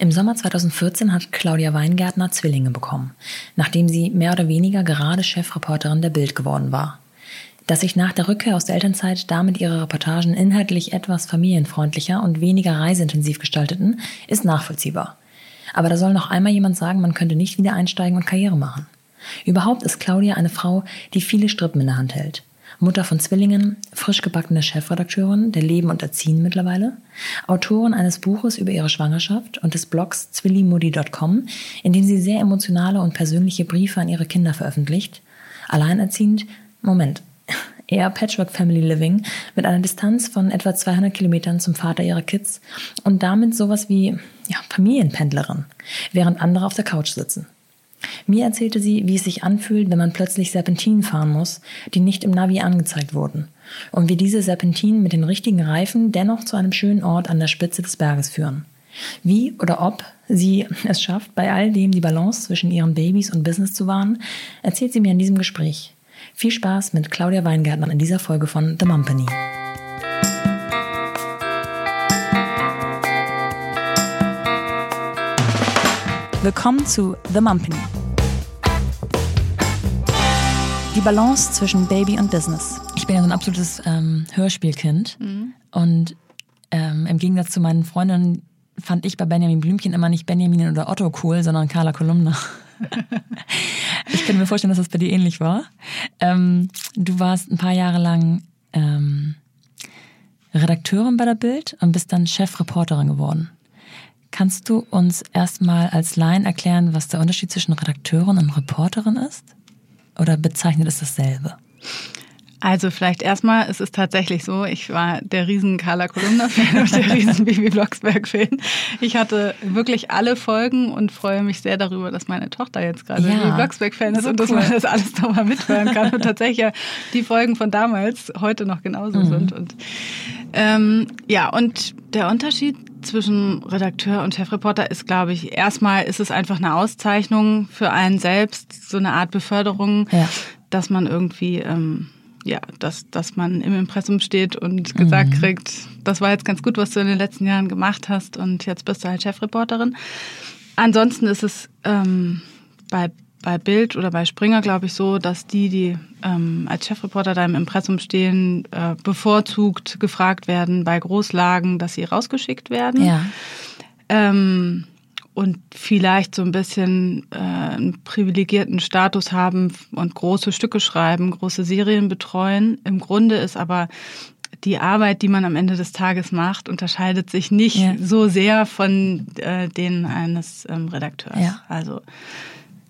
Im Sommer 2014 hat Claudia Weingärtner Zwillinge bekommen, nachdem sie mehr oder weniger gerade Chefreporterin der Bild geworden war. Dass sich nach der Rückkehr aus der Elternzeit damit ihre Reportagen inhaltlich etwas familienfreundlicher und weniger reiseintensiv gestalteten, ist nachvollziehbar. Aber da soll noch einmal jemand sagen, man könnte nicht wieder einsteigen und Karriere machen. Überhaupt ist Claudia eine Frau, die viele Strippen in der Hand hält. Mutter von Zwillingen, frisch gebackene Chefredakteurin der Leben und Erziehen mittlerweile, Autorin eines Buches über ihre Schwangerschaft und des Blogs zwillimudi.com, in dem sie sehr emotionale und persönliche Briefe an ihre Kinder veröffentlicht, alleinerziehend, Moment, eher Patchwork Family Living mit einer Distanz von etwa 200 Kilometern zum Vater ihrer Kids und damit sowas wie ja, Familienpendlerin, während andere auf der Couch sitzen. Mir erzählte sie, wie es sich anfühlt, wenn man plötzlich Serpentinen fahren muss, die nicht im Navi angezeigt wurden, und wie diese Serpentinen mit den richtigen Reifen dennoch zu einem schönen Ort an der Spitze des Berges führen. Wie oder ob sie es schafft, bei all dem die Balance zwischen ihren Babys und Business zu wahren, erzählt sie mir in diesem Gespräch. Viel Spaß mit Claudia Weingärtner in dieser Folge von The Mumpany. Willkommen zu The Mumpany. Die Balance zwischen Baby und Business. Ich bin ja so ein absolutes ähm, Hörspielkind mhm. und ähm, im Gegensatz zu meinen Freundinnen fand ich bei Benjamin Blümchen immer nicht Benjamin oder Otto cool, sondern Carla Kolumna. ich könnte mir vorstellen, dass das bei dir ähnlich war. Ähm, du warst ein paar Jahre lang ähm, Redakteurin bei der Bild und bist dann Chefreporterin geworden. Kannst du uns erstmal als Laien erklären, was der Unterschied zwischen Redakteurin und Reporterin ist? Oder bezeichnet es dasselbe? Also vielleicht erstmal, es ist tatsächlich so, ich war der riesen Carla Kolumna-Fan und der riesen Bibi Blocksberg-Fan. Ich hatte wirklich alle Folgen und freue mich sehr darüber, dass meine Tochter jetzt gerade ja, Bibi Blocksberg-Fan ist so und dass man das alles nochmal mithören kann und tatsächlich ja die Folgen von damals heute noch genauso mhm. sind. Und ähm, ja, und der Unterschied zwischen Redakteur und Chefreporter ist, glaube ich, erstmal ist es einfach eine Auszeichnung für einen selbst, so eine Art Beförderung, ja. dass man irgendwie ähm, ja, dass, dass man im Impressum steht und gesagt mhm. kriegt, das war jetzt ganz gut, was du in den letzten Jahren gemacht hast und jetzt bist du halt Chefreporterin. Ansonsten ist es ähm, bei, bei Bild oder bei Springer, glaube ich, so, dass die, die ähm, als Chefreporter da im Impressum stehen, äh, bevorzugt gefragt werden bei Großlagen, dass sie rausgeschickt werden. Ja. Ähm, und vielleicht so ein bisschen äh, einen privilegierten Status haben und große Stücke schreiben, große Serien betreuen. Im Grunde ist aber die Arbeit, die man am Ende des Tages macht, unterscheidet sich nicht ja. so sehr von äh, denen eines ähm, Redakteurs. Ja. Also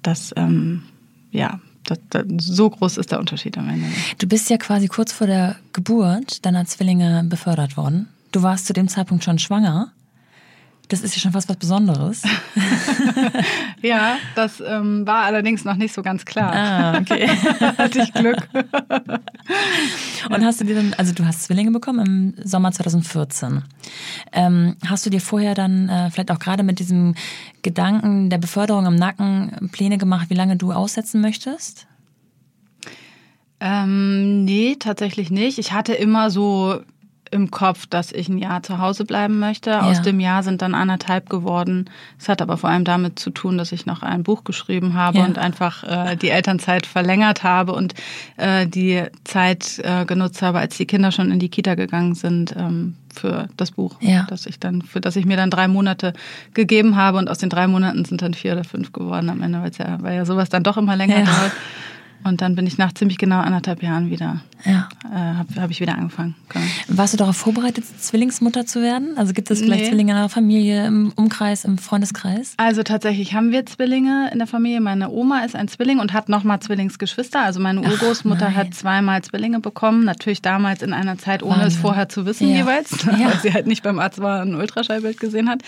das, ähm, ja, das, das, so groß ist der Unterschied am Ende. Du bist ja quasi kurz vor der Geburt deiner Zwillinge befördert worden. Du warst zu dem Zeitpunkt schon schwanger. Das ist ja schon fast was Besonderes. ja, das ähm, war allerdings noch nicht so ganz klar. Ah, okay. Hatte ich Glück. Und hast du dir dann, also du hast Zwillinge bekommen im Sommer 2014. Ähm, hast du dir vorher dann äh, vielleicht auch gerade mit diesem Gedanken der Beförderung im Nacken Pläne gemacht, wie lange du aussetzen möchtest? Ähm, nee, tatsächlich nicht. Ich hatte immer so im Kopf, dass ich ein Jahr zu Hause bleiben möchte. Ja. Aus dem Jahr sind dann anderthalb geworden. Es hat aber vor allem damit zu tun, dass ich noch ein Buch geschrieben habe ja. und einfach äh, die Elternzeit verlängert habe und äh, die Zeit äh, genutzt habe, als die Kinder schon in die Kita gegangen sind. Ähm, für das Buch, ja. das ich dann, für das ich mir dann drei Monate gegeben habe und aus den drei Monaten sind dann vier oder fünf geworden am Ende, weil ja, weil ja sowas dann doch immer länger dauert. Und dann bin ich nach ziemlich genau anderthalb Jahren wieder, ja. äh, habe hab ich wieder angefangen. Genau. Warst du darauf vorbereitet, Zwillingsmutter zu werden? Also gibt es vielleicht nee. Zwillinge in der Familie, im Umkreis, im Freundeskreis? Also tatsächlich haben wir Zwillinge in der Familie. Meine Oma ist ein Zwilling und hat nochmal Zwillingsgeschwister. Also meine Urgroßmutter Ach, hat zweimal Zwillinge bekommen. Natürlich damals in einer Zeit, ohne Wahnsinn. es vorher zu wissen ja. jeweils, ja. weil sie halt nicht beim Arzt war und ein Ultraschallbild gesehen hat.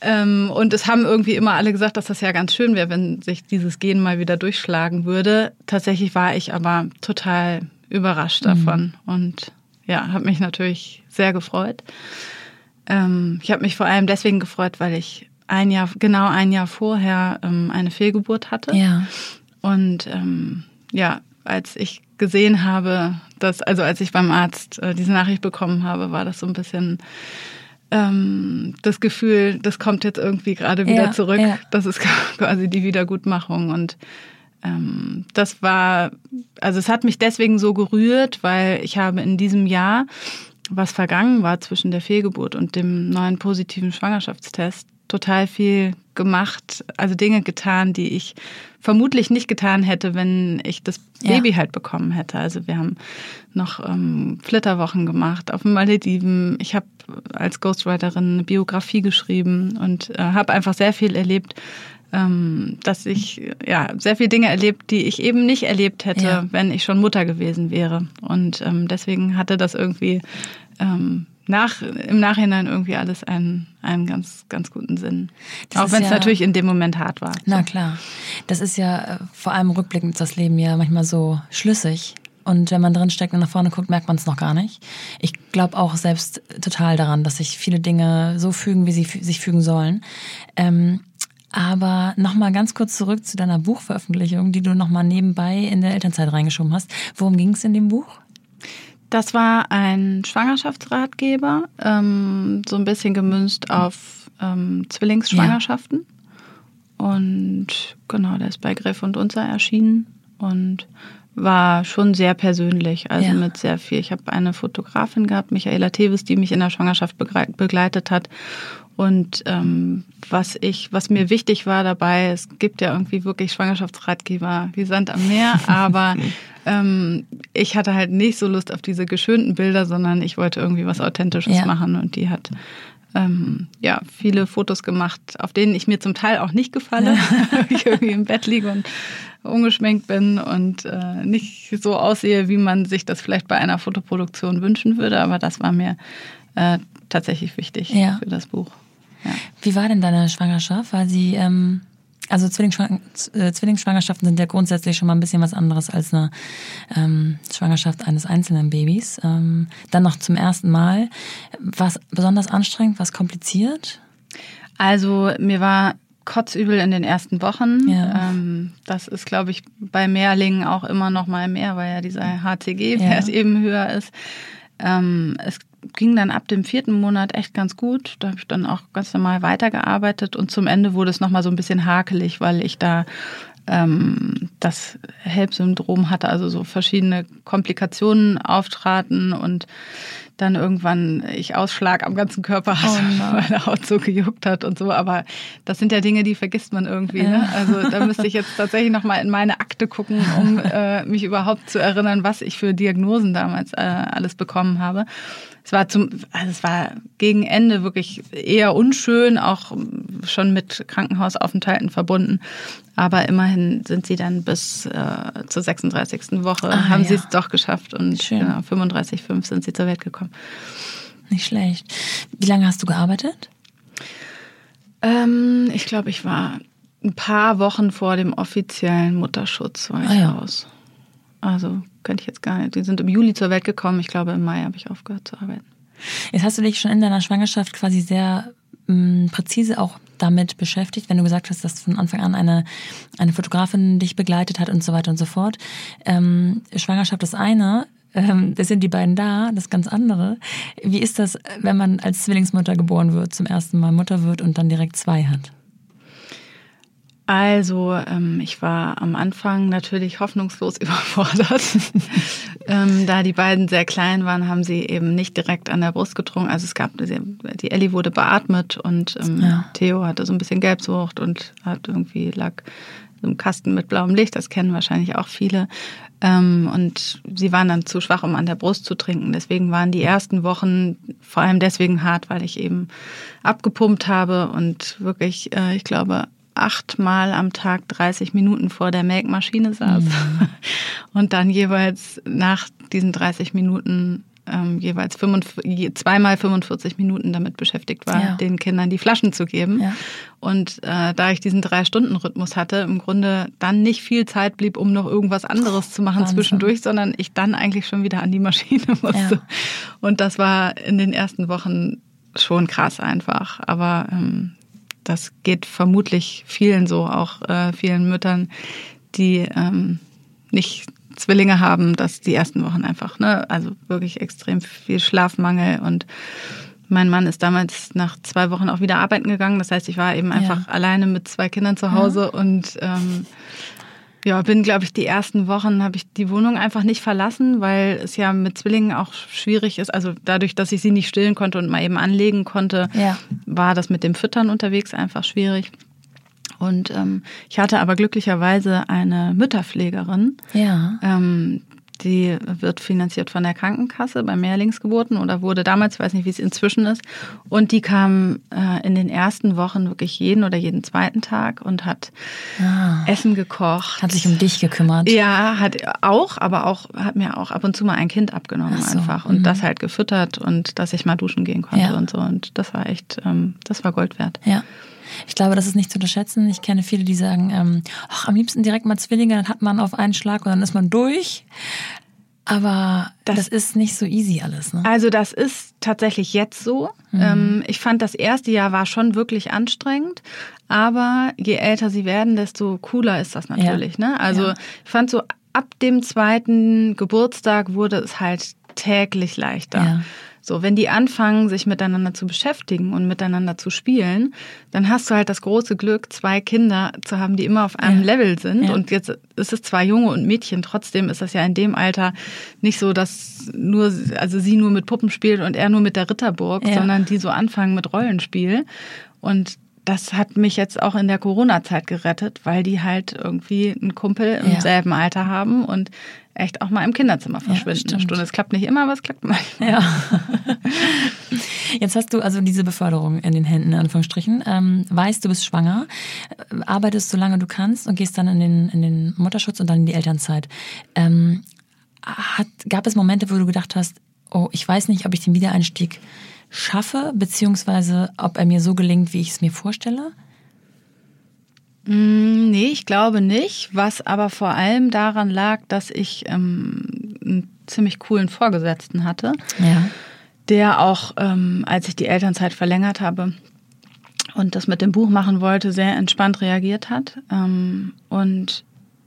Ähm, und es haben irgendwie immer alle gesagt, dass das ja ganz schön wäre, wenn sich dieses Gen mal wieder durchschlagen würde. Tatsächlich war ich aber total überrascht mhm. davon und ja, habe mich natürlich sehr gefreut. Ähm, ich habe mich vor allem deswegen gefreut, weil ich ein Jahr, genau ein Jahr vorher ähm, eine Fehlgeburt hatte. Ja. Und ähm, ja, als ich gesehen habe, dass, also als ich beim Arzt äh, diese Nachricht bekommen habe, war das so ein bisschen ähm, das Gefühl, das kommt jetzt irgendwie gerade wieder Ja, zurück. ja. Das ist quasi die Wiedergutmachung. Und ähm, das war, also es hat mich deswegen so gerührt, weil ich habe in diesem Jahr, was vergangen war zwischen der Fehlgeburt und dem neuen positiven Schwangerschaftstest, total viel gemacht, also Dinge getan, die ich vermutlich nicht getan hätte, wenn ich das Ja. Baby halt bekommen hätte. Also wir haben noch ähm, Flitterwochen gemacht auf den Malediven. Ich habe als Ghostwriterin eine Biografie geschrieben und äh, habe einfach sehr viel erlebt, ähm, dass ich ja sehr viele Dinge erlebt, die ich eben nicht erlebt hätte, Ja. wenn ich schon Mutter gewesen wäre. Und ähm, deswegen hatte das irgendwie ähm, nach, im Nachhinein irgendwie alles einen, einen ganz, ganz guten Sinn. Das Auch wenn es ja- natürlich in dem Moment hart war. Na klar. Das ist ja äh, vor allem rückblickend das Leben ja manchmal so schlüssig. Und wenn man drin steckt und nach vorne guckt, merkt man es noch gar nicht. Ich glaube auch selbst total daran, dass sich viele Dinge so fügen, wie sie sich fügen sollen. Ähm, aber nochmal ganz kurz zurück zu deiner Buchveröffentlichung, die du nochmal nebenbei in der Elternzeit reingeschoben hast. Worum ging es in dem Buch? Das war ein Schwangerschaftsratgeber, ähm, so ein bisschen gemünzt auf ähm, Zwillingsschwangerschaften. Und genau, der ist bei Griff und Unser erschienen und war schon sehr persönlich, also Ja. mit sehr viel. Ich habe eine Fotografin gehabt, Michaela Tevis, die mich in der Schwangerschaft begleitet hat. Und ähm, was ich, was mir wichtig war dabei, es gibt ja irgendwie wirklich Schwangerschaftsratgeber wie Sand am Meer, aber ähm, ich hatte halt nicht so Lust auf diese geschönten Bilder, sondern ich wollte irgendwie was Authentisches Ja. machen und die hat ähm, ja viele Fotos gemacht, auf denen ich mir zum Teil auch nicht gefalle, weil ich irgendwie im Bett liege und ungeschminkt bin und äh, nicht so aussehe, wie man sich das vielleicht bei einer Fotoproduktion wünschen würde, aber das war mir äh, tatsächlich wichtig Ja. für das Buch. Ja. Wie war denn deine Schwangerschaft? War sie, ähm, also Zwillingsschwang äh, Zwillingsschwangerschaften sind ja grundsätzlich schon mal ein bisschen was anderes als eine ähm, Schwangerschaft eines einzelnen Babys. Ähm, dann noch zum ersten Mal. Was besonders anstrengend, was kompliziert? Also mir war kotzübel in den ersten Wochen. Ja. Ähm, das ist, glaube ich, bei Mehrlingen auch immer noch mal mehr, weil ja dieser HCG-Wert Ja. eben höher ist. Ähm, es ging dann ab dem vierten Monat echt ganz gut. Da habe ich dann auch ganz normal weitergearbeitet und zum Ende wurde es noch mal so ein bisschen hakelig, weil ich da ähm, das HELP-Syndrom hatte, also so verschiedene Komplikationen auftraten und dann irgendwann ich Ausschlag am ganzen Körper hatte, Oh weil der Haut so gejuckt hat und so. Aber das sind ja Dinge, die vergisst man irgendwie. Ne? Also da müsste ich jetzt tatsächlich noch mal in meine Akte gucken, um äh, mich überhaupt zu erinnern, was ich für Diagnosen damals äh, alles bekommen habe. Es war zum, also es war gegen Ende wirklich eher unschön, auch schon mit Krankenhausaufenthalten verbunden. Aber immerhin sind sie dann bis äh, zur 36. Woche, Ah, haben ja. sie es doch geschafft und Schön. genau, 35,5 sind sie zur Welt gekommen. Nicht schlecht. Wie lange hast du gearbeitet? Ähm, ich glaube, ich war ein paar Wochen vor dem offiziellen Mutterschutz war ich Ah, ja. raus. Also könnte ich jetzt gar nicht. Die sind im Juli zur Welt gekommen. Ich glaube, im Mai habe ich aufgehört zu arbeiten. Jetzt hast du dich schon in deiner Schwangerschaft quasi sehr mh, präzise auch damit beschäftigt, wenn du gesagt hast, dass von Anfang an eine, eine Fotografin dich begleitet hat und so weiter und so fort. Ähm, Schwangerschaft ist eine, ähm, das sind die beiden da, das ganz andere. Wie ist das, wenn man als Zwillingsmutter geboren wird, zum ersten Mal Mutter wird und dann direkt zwei hat? Also, ähm, ich war am Anfang natürlich hoffnungslos überfordert. ähm, da die beiden sehr klein waren, haben sie eben nicht direkt an der Brust getrunken. Also es gab, die Ellie wurde beatmet und ähm, Ja. Theo hatte so ein bisschen Gelbsucht und hat irgendwie lag so im Kasten mit blauem Licht. Das kennen wahrscheinlich auch viele. Ähm, und sie waren dann zu schwach, um an der Brust zu trinken. Deswegen waren die ersten Wochen vor allem deswegen hart, weil ich eben abgepumpt habe und wirklich, äh, ich glaube, achtmal am Tag 30 Minuten vor der Melkmaschine saß und dann jeweils nach diesen 30 Minuten ähm, jeweils 45, je- zweimal 45 Minuten damit beschäftigt war, Ja. den Kindern die Flaschen zu geben. Ja. Und äh, da ich diesen Drei-Stunden-Rhythmus hatte, im Grunde dann nicht viel Zeit blieb, um noch irgendwas anderes zu machen Wahnsinn. zwischendurch, sondern ich dann eigentlich schon wieder an die Maschine musste. Ja. Und das war in den ersten Wochen schon krass einfach. Aber ähm, das geht vermutlich vielen so, auch äh, vielen Müttern, die ähm, nicht Zwillinge haben, dass die ersten Wochen einfach, ne, also wirklich extrem viel Schlafmangel und Mein Mann ist damals nach zwei Wochen auch wieder arbeiten gegangen. Das heißt, ich war eben einfach ja. alleine mit zwei Kindern zu Hause ja. und ähm, ja, bin, glaube ich, die ersten Wochen habe ich die Wohnung einfach nicht verlassen, weil es ja mit Zwillingen auch schwierig ist. Also dadurch, dass ich sie nicht stillen konnte und mal eben anlegen konnte, ja. war das mit dem Füttern unterwegs einfach schwierig. Und ähm, ich hatte aber glücklicherweise eine Mütterpflegerin, ja. ähm, die wird finanziert von der Krankenkasse bei Mehrlingsgeburten oder wurde damals, weiß nicht, wie es inzwischen ist. Und die kam äh, in den ersten Wochen wirklich jeden oder jeden zweiten Tag und hat ah. Essen gekocht. Hat sich um dich gekümmert. Ja, hat auch, aber auch hat mir auch ab und zu mal ein Kind abgenommen so. einfach und mhm. das halt gefüttert und dass ich mal duschen gehen konnte ja. und so. Und das war echt, ähm, das war Gold wert. Ja. Ich glaube, das ist nicht zu unterschätzen. Ich kenne viele, die sagen, ähm, ach, am liebsten direkt mal Zwillinge, dann hat man auf einen Schlag und dann ist man durch. Aber das, das ist nicht so easy alles. Ne? Also das ist tatsächlich jetzt so. Mhm. Ähm, ich fand, das erste Jahr war schon wirklich anstrengend. Aber je älter sie werden, desto cooler ist das natürlich. Ja. Ne? Also ja. ich fand so, ab dem zweiten Geburtstag wurde es halt täglich leichter. Ja. So, wenn die anfangen, sich miteinander zu beschäftigen und miteinander zu spielen, dann hast du halt das große Glück, zwei Kinder zu haben, die immer auf einem ja. Level sind. Ja. Und jetzt ist es zwar Junge und Mädchen, trotzdem ist das ja in dem Alter nicht so, dass nur, also sie nur mit Puppen spielt und er nur mit der Ritterburg, ja. sondern die so anfangen mit Rollenspiel. Und das hat mich jetzt auch in der Corona-Zeit gerettet, weil die halt irgendwie einen Kumpel im ja. selben Alter haben und echt auch mal im Kinderzimmer verschwinden. Ja, eine Stunde. Es klappt nicht immer, aber es klappt manchmal. Ja. Jetzt hast du also diese Beförderung in den Händen, in Anführungsstrichen. Ähm, weißt, du bist schwanger, arbeitest so lange du kannst und gehst dann in den, in den Mutterschutz und dann in die Elternzeit. Ähm, hat, gab es Momente, wo du gedacht hast, oh, ich weiß nicht, ob ich den Wiedereinstieg schaffe, beziehungsweise ob er mir so gelingt, wie ich es mir vorstelle? Mm, nee, ich glaube nicht. Was aber vor allem daran lag, dass ich ähm, einen ziemlich coolen Vorgesetzten hatte, ja. der auch, ähm, als ich die Elternzeit verlängert habe und das mit dem Buch machen wollte, sehr entspannt reagiert hat. Ähm, und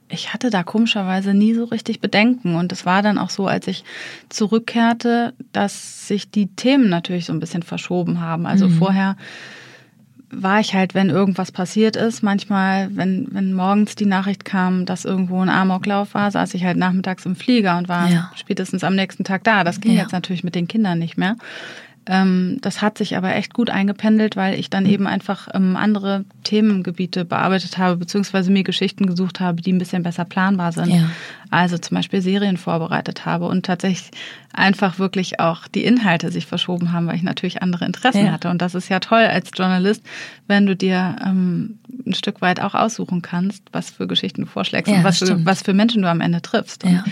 ich hatte da komischerweise nie so richtig Bedenken. Und es war dann auch so, als ich zurückkehrte, dass sich die Themen natürlich so ein bisschen verschoben haben. Also mhm. vorher war ich halt, wenn irgendwas passiert ist, manchmal, wenn, wenn morgens die Nachricht kam, dass irgendwo ein Amoklauf war, saß ich halt nachmittags im Flieger und war ja. spätestens am nächsten Tag da. Das ging ja. jetzt natürlich mit den Kindern nicht mehr. Ähm, das hat sich aber echt gut eingependelt, weil ich dann eben einfach ähm, andere Themengebiete bearbeitet habe, beziehungsweise mir Geschichten gesucht habe, die ein bisschen besser planbar sind. Ja. Also zum Beispiel Serien vorbereitet habe und tatsächlich einfach wirklich auch die Inhalte sich verschoben haben, weil ich natürlich andere Interessen ja. hatte. Und das ist ja toll als Journalist, wenn du dir ähm, ein Stück weit auch aussuchen kannst, was für Geschichten du vorschlägst ja, und was für, was für Menschen du am Ende triffst. Und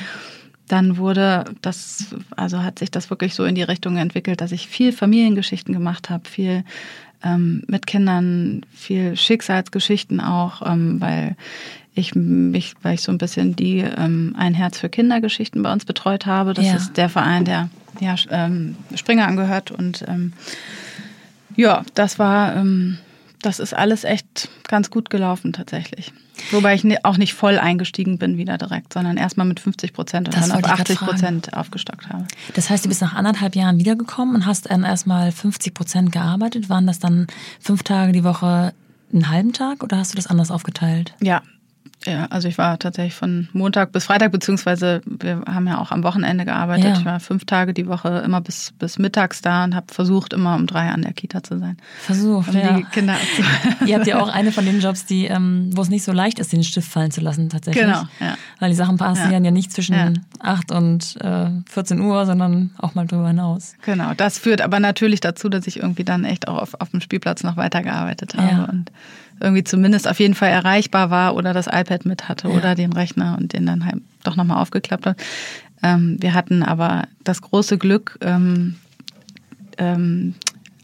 dann wurde das, also hat sich das wirklich so in die Richtung entwickelt, dass ich viel Familiengeschichten gemacht habe, viel ähm, mit Kindern, viel Schicksalsgeschichten auch, ähm, weil ich mich, weil ich so ein bisschen die ähm, Ein Herz für Kindergeschichten bei uns betreut habe. Das ja. ist der Verein, der ja, ähm, Springer angehört. Und ähm, ja, das war, ähm, das ist alles echt ganz gut gelaufen tatsächlich. Wobei ich auch nicht voll eingestiegen bin wieder direkt, sondern erstmal mit 50 Prozent und das dann auf 80 Prozent aufgestockt habe. Das heißt, du bist nach anderthalb Jahren wiedergekommen und hast dann erstmal 50 Prozent gearbeitet. Waren das dann fünf Tage die Woche einen halben Tag oder hast du das anders aufgeteilt? Ja, ja, also ich war tatsächlich von Montag bis Freitag, beziehungsweise wir haben ja auch am Wochenende gearbeitet. Ja. Ich war fünf Tage die Woche immer bis, bis mittags da und habe versucht, immer um drei an der Kita zu sein. Versucht, um ja. die Kinder Ihr habt ja auch eine von den Jobs, die, ähm, wo es nicht so leicht ist, den Stift fallen zu lassen tatsächlich. Genau, ja. Weil die Sachen passieren ja, ja nicht zwischen ja. 8 und äh, 14 Uhr, sondern auch mal drüber hinaus. Genau, das führt aber natürlich dazu, dass ich irgendwie dann echt auch auf, auf dem Spielplatz noch weitergearbeitet habe und irgendwie zumindest auf jeden Fall erreichbar war oder das iPad mit hatte ja. oder den Rechner und den dann halt doch nochmal aufgeklappt hat. Ähm, wir hatten aber das große Glück, ähm, ähm,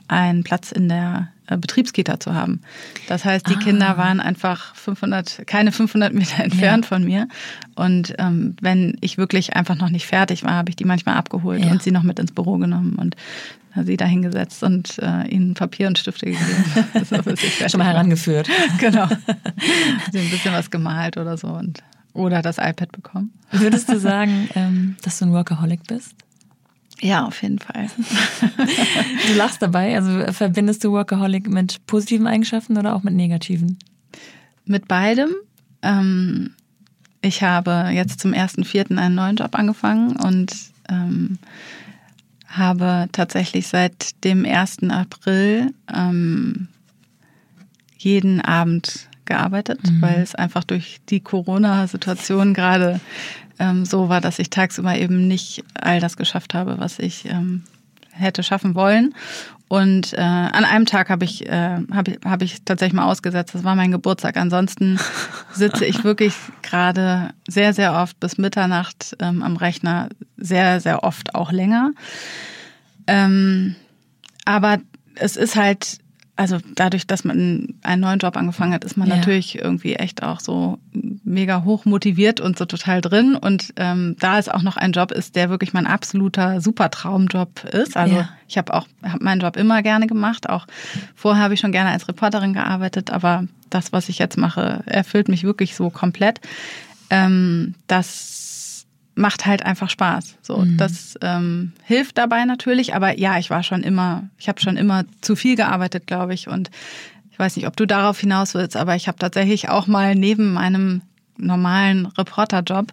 einen Platz in der Betriebskita zu haben. Das heißt, die ah. Kinder waren einfach 500, keine 500 Meter entfernt ja. von mir. Und ähm, wenn ich wirklich einfach noch nicht fertig war, habe ich die manchmal abgeholt ja. und sie noch mit ins Büro genommen und sie da hingesetzt und äh, ihnen Papier und Stifte gegeben. so, Schon mal herangeführt. genau. Sie ein bisschen was gemalt oder so und oder das iPad bekommen. Würdest du sagen, ähm, dass du ein Workaholic bist? Ja, auf jeden Fall. du lachst dabei. Also verbindest du Workaholic mit positiven Eigenschaften oder auch mit negativen? Mit beidem. Ähm, ich habe jetzt zum ersten Vierten einen neuen Job angefangen und ähm, habe tatsächlich seit dem 1. April ähm, jeden Abend gearbeitet, mhm. weil es einfach durch die Corona-Situation gerade ähm, so war, dass ich tagsüber eben nicht all das geschafft habe, was ich ähm, hätte schaffen wollen. Und äh, an einem Tag habe ich, äh, hab ich, hab ich tatsächlich mal ausgesetzt. Das war mein Geburtstag. Ansonsten sitze ich wirklich gerade sehr, sehr oft bis Mitternacht ähm, am Rechner, sehr, sehr oft auch länger. Ähm, aber es ist halt also dadurch, dass man einen neuen Job angefangen hat, ist man ja. natürlich irgendwie echt auch so mega hoch motiviert und so total drin. Und ähm, da es auch noch ein Job ist, der wirklich mein absoluter super Traumjob ist. Also ja. ich habe auch hab meinen Job immer gerne gemacht. Auch vorher habe ich schon gerne als Reporterin gearbeitet, aber das, was ich jetzt mache, erfüllt mich wirklich so komplett. Ähm, das macht halt einfach Spaß. So, mhm. das ähm, hilft dabei natürlich. Aber ja, ich war schon immer, ich habe schon immer zu viel gearbeitet, glaube ich. Und ich weiß nicht, ob du darauf hinaus willst, aber ich habe tatsächlich auch mal neben meinem normalen Reporterjob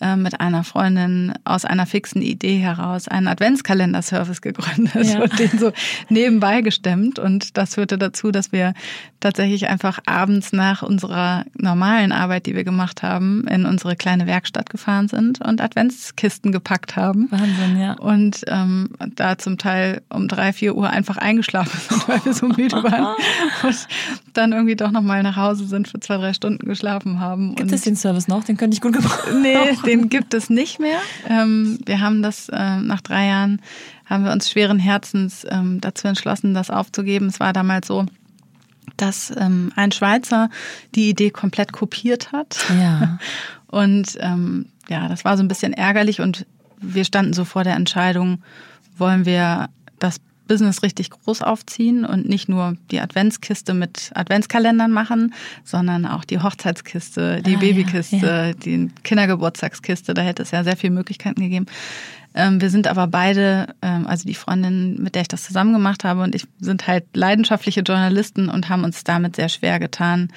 äh, mit einer Freundin aus einer fixen Idee heraus einen Adventskalender-Service gegründet ja. und den so nebenbei gestemmt. Und das führte dazu, dass wir tatsächlich einfach abends nach unserer normalen Arbeit, die wir gemacht haben, in unsere kleine Werkstatt gefahren sind und Adventskisten gepackt haben. Wahnsinn, ja. Und ähm, da zum Teil um drei, vier Uhr einfach eingeschlafen sind, weil wir so müde waren. und dann irgendwie doch nochmal nach Hause sind, für zwei, drei Stunden geschlafen haben. Gibt es den Service noch? Den könnte ich gut gebrauchen. Nee, den gibt es nicht mehr. Ähm, wir haben das äh, nach drei Jahren, haben wir uns schweren Herzens ähm, dazu entschlossen, das aufzugeben. Es war damals so, dass ähm, ein Schweizer die Idee komplett kopiert hat. Ja. Und ja, das war so ein bisschen ärgerlich und wir standen so vor der Entscheidung, wollen wir das Business richtig groß aufziehen und nicht nur die Adventskiste mit Adventskalendern machen, sondern auch die Hochzeitskiste, die ah, Babykiste, ja, ja. die Kindergeburtstagskiste. Da hätte es ja sehr viele Möglichkeiten gegeben. Ähm, wir sind aber beide, ähm, also die Freundin, mit der ich das zusammen gemacht habe und ich sind halt leidenschaftliche Journalisten und haben uns damit sehr schwer getan,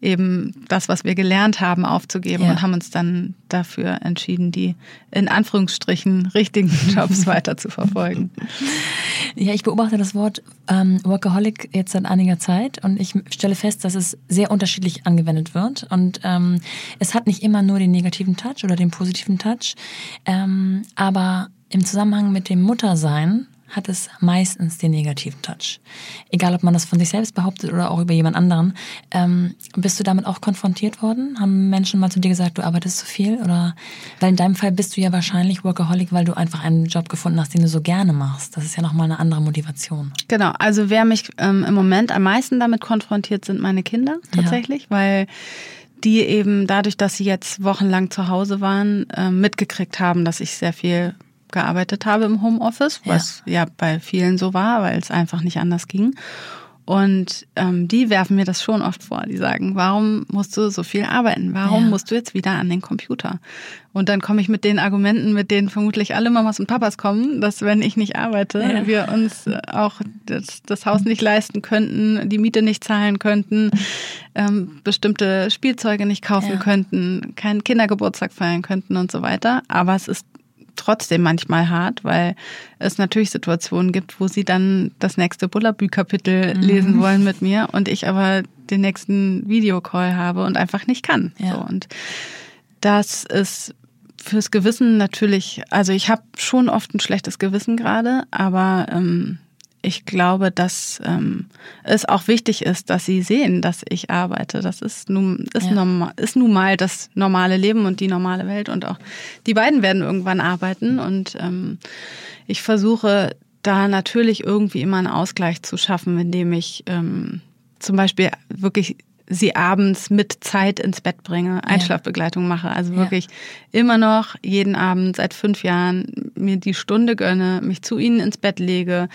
eben das, was wir gelernt haben, aufzugeben ja. und haben uns dann dafür entschieden, die in Anführungsstrichen richtigen Jobs weiter zu verfolgen. Ja, ich beobachte das Wort ähm, Workaholic jetzt seit einiger Zeit und ich stelle fest, dass es sehr unterschiedlich angewendet wird und ähm, es hat nicht immer nur den negativen Touch oder den positiven Touch, ähm, aber im Zusammenhang mit dem Muttersein hat es meistens den negativen Touch. Egal, ob man das von sich selbst behauptet oder auch über jemand anderen. Ähm, bist du damit auch konfrontiert worden? Haben Menschen mal zu dir gesagt, du arbeitest zu viel? Oder weil in deinem Fall bist du ja wahrscheinlich Workaholic, weil du einfach einen Job gefunden hast, den du so gerne machst. Das ist ja nochmal eine andere Motivation. Genau, also wer mich ähm, im Moment am meisten damit konfrontiert, sind meine Kinder tatsächlich, ja. weil die eben dadurch, dass sie jetzt wochenlang zu Hause waren, äh, mitgekriegt haben, dass ich sehr viel gearbeitet habe im Homeoffice, was ja, ja bei vielen so war, weil es einfach nicht anders ging. Und ähm, die werfen mir das schon oft vor. Die sagen, warum musst du so viel arbeiten? Warum ja. musst du jetzt wieder an den Computer? Und dann komme ich mit den Argumenten, mit denen vermutlich alle Mamas und Papas kommen, dass wenn ich nicht arbeite, ja. wir uns auch das, das, Haus nicht leisten könnten, die Miete nicht zahlen könnten, ähm, bestimmte Spielzeuge nicht kaufen ja. könnten, keinen Kindergeburtstag feiern könnten und so weiter. Aber es ist trotzdem manchmal hart, weil es natürlich Situationen gibt, wo sie dann das nächste Bullabü-Kapitel mhm. lesen wollen mit mir und ich aber den nächsten Videocall habe und einfach nicht kann. Ja. So, und das ist fürs Gewissen natürlich, also ich habe schon oft ein schlechtes Gewissen gerade, aber ähm, ich glaube, dass ähm, es auch wichtig ist, dass sie sehen, dass ich arbeite. Das ist nun, ist, ja. normal, ist nun mal das normale Leben und die normale Welt. Und auch die beiden werden irgendwann arbeiten. Und ähm, ich versuche da natürlich irgendwie immer einen Ausgleich zu schaffen, indem ich ähm, zum Beispiel wirklich sie abends mit Zeit ins Bett bringe, Einschlafbegleitung mache. Also wirklich ja. immer noch jeden Abend seit fünf Jahren mir die Stunde gönne, mich zu ihnen ins Bett lege,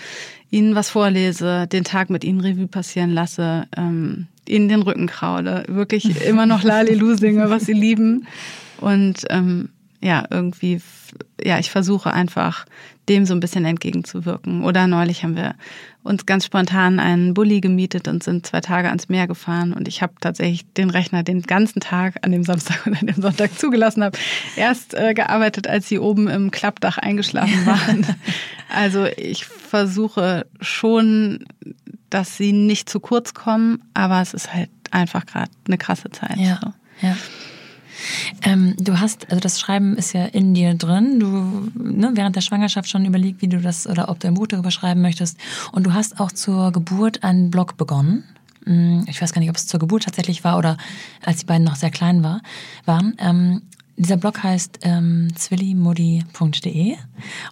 ihnen was vorlese, den Tag mit ihnen Revue passieren lasse, ähm, ihnen den Rücken kraule, wirklich immer noch Lalilu singe, was sie lieben. Und ähm, ja, irgendwie, ja, ich versuche einfach dem so ein bisschen entgegenzuwirken. Oder neulich haben wir uns ganz spontan einen Bulli gemietet und sind zwei Tage ans Meer gefahren. Und ich habe tatsächlich den Rechner den ganzen Tag an dem Samstag und an dem Sonntag zugelassen habe. Erst äh, gearbeitet, als sie oben im Klappdach eingeschlafen waren. also ich versuche schon, dass sie nicht zu kurz kommen, aber es ist halt einfach gerade eine krasse Zeit. Ja, so. ja. Ähm, du hast, also das Schreiben ist ja in dir drin. Du ne, während der Schwangerschaft schon überlegt, wie du das oder ob du ein Buch darüber schreiben möchtest. Und du hast auch zur Geburt einen Blog begonnen. Hm, ich weiß gar nicht, ob es zur Geburt tatsächlich war oder als die beiden noch sehr klein war, waren. Ähm, dieser Blog heißt ähm, zwillimodi.de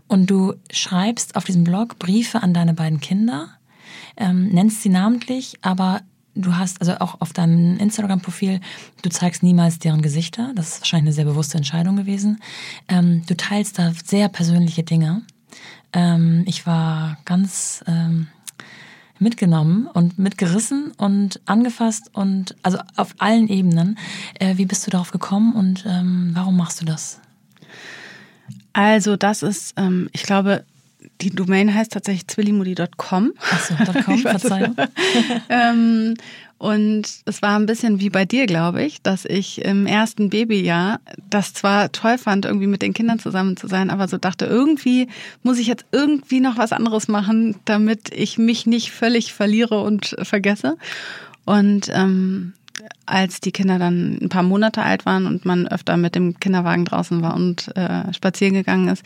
und du schreibst auf diesem Blog Briefe an deine beiden Kinder, ähm, nennst sie namentlich, aber du hast, also auch auf deinem Instagram-Profil, du zeigst niemals deren Gesichter. Das ist wahrscheinlich eine sehr bewusste Entscheidung gewesen. Ähm, du teilst da sehr persönliche Dinge. Ähm, ich war ganz ähm, mitgenommen und mitgerissen und angefasst und also auf allen Ebenen. Äh, wie bist du darauf gekommen und ähm, warum machst du das? Also das ist, ähm, ich glaube, die Domain heißt tatsächlich zwillimudi.com. Achso, .com, Verzeihung. ähm, und es war ein bisschen wie bei dir, glaube ich, dass ich im ersten Babyjahr das zwar toll fand, irgendwie mit den Kindern zusammen zu sein, aber so dachte, irgendwie muss ich jetzt irgendwie noch was anderes machen, damit ich mich nicht völlig verliere und vergesse. Und ähm, als die Kinder dann ein paar Monate alt waren und man öfter mit dem Kinderwagen draußen war und äh, spazieren gegangen ist,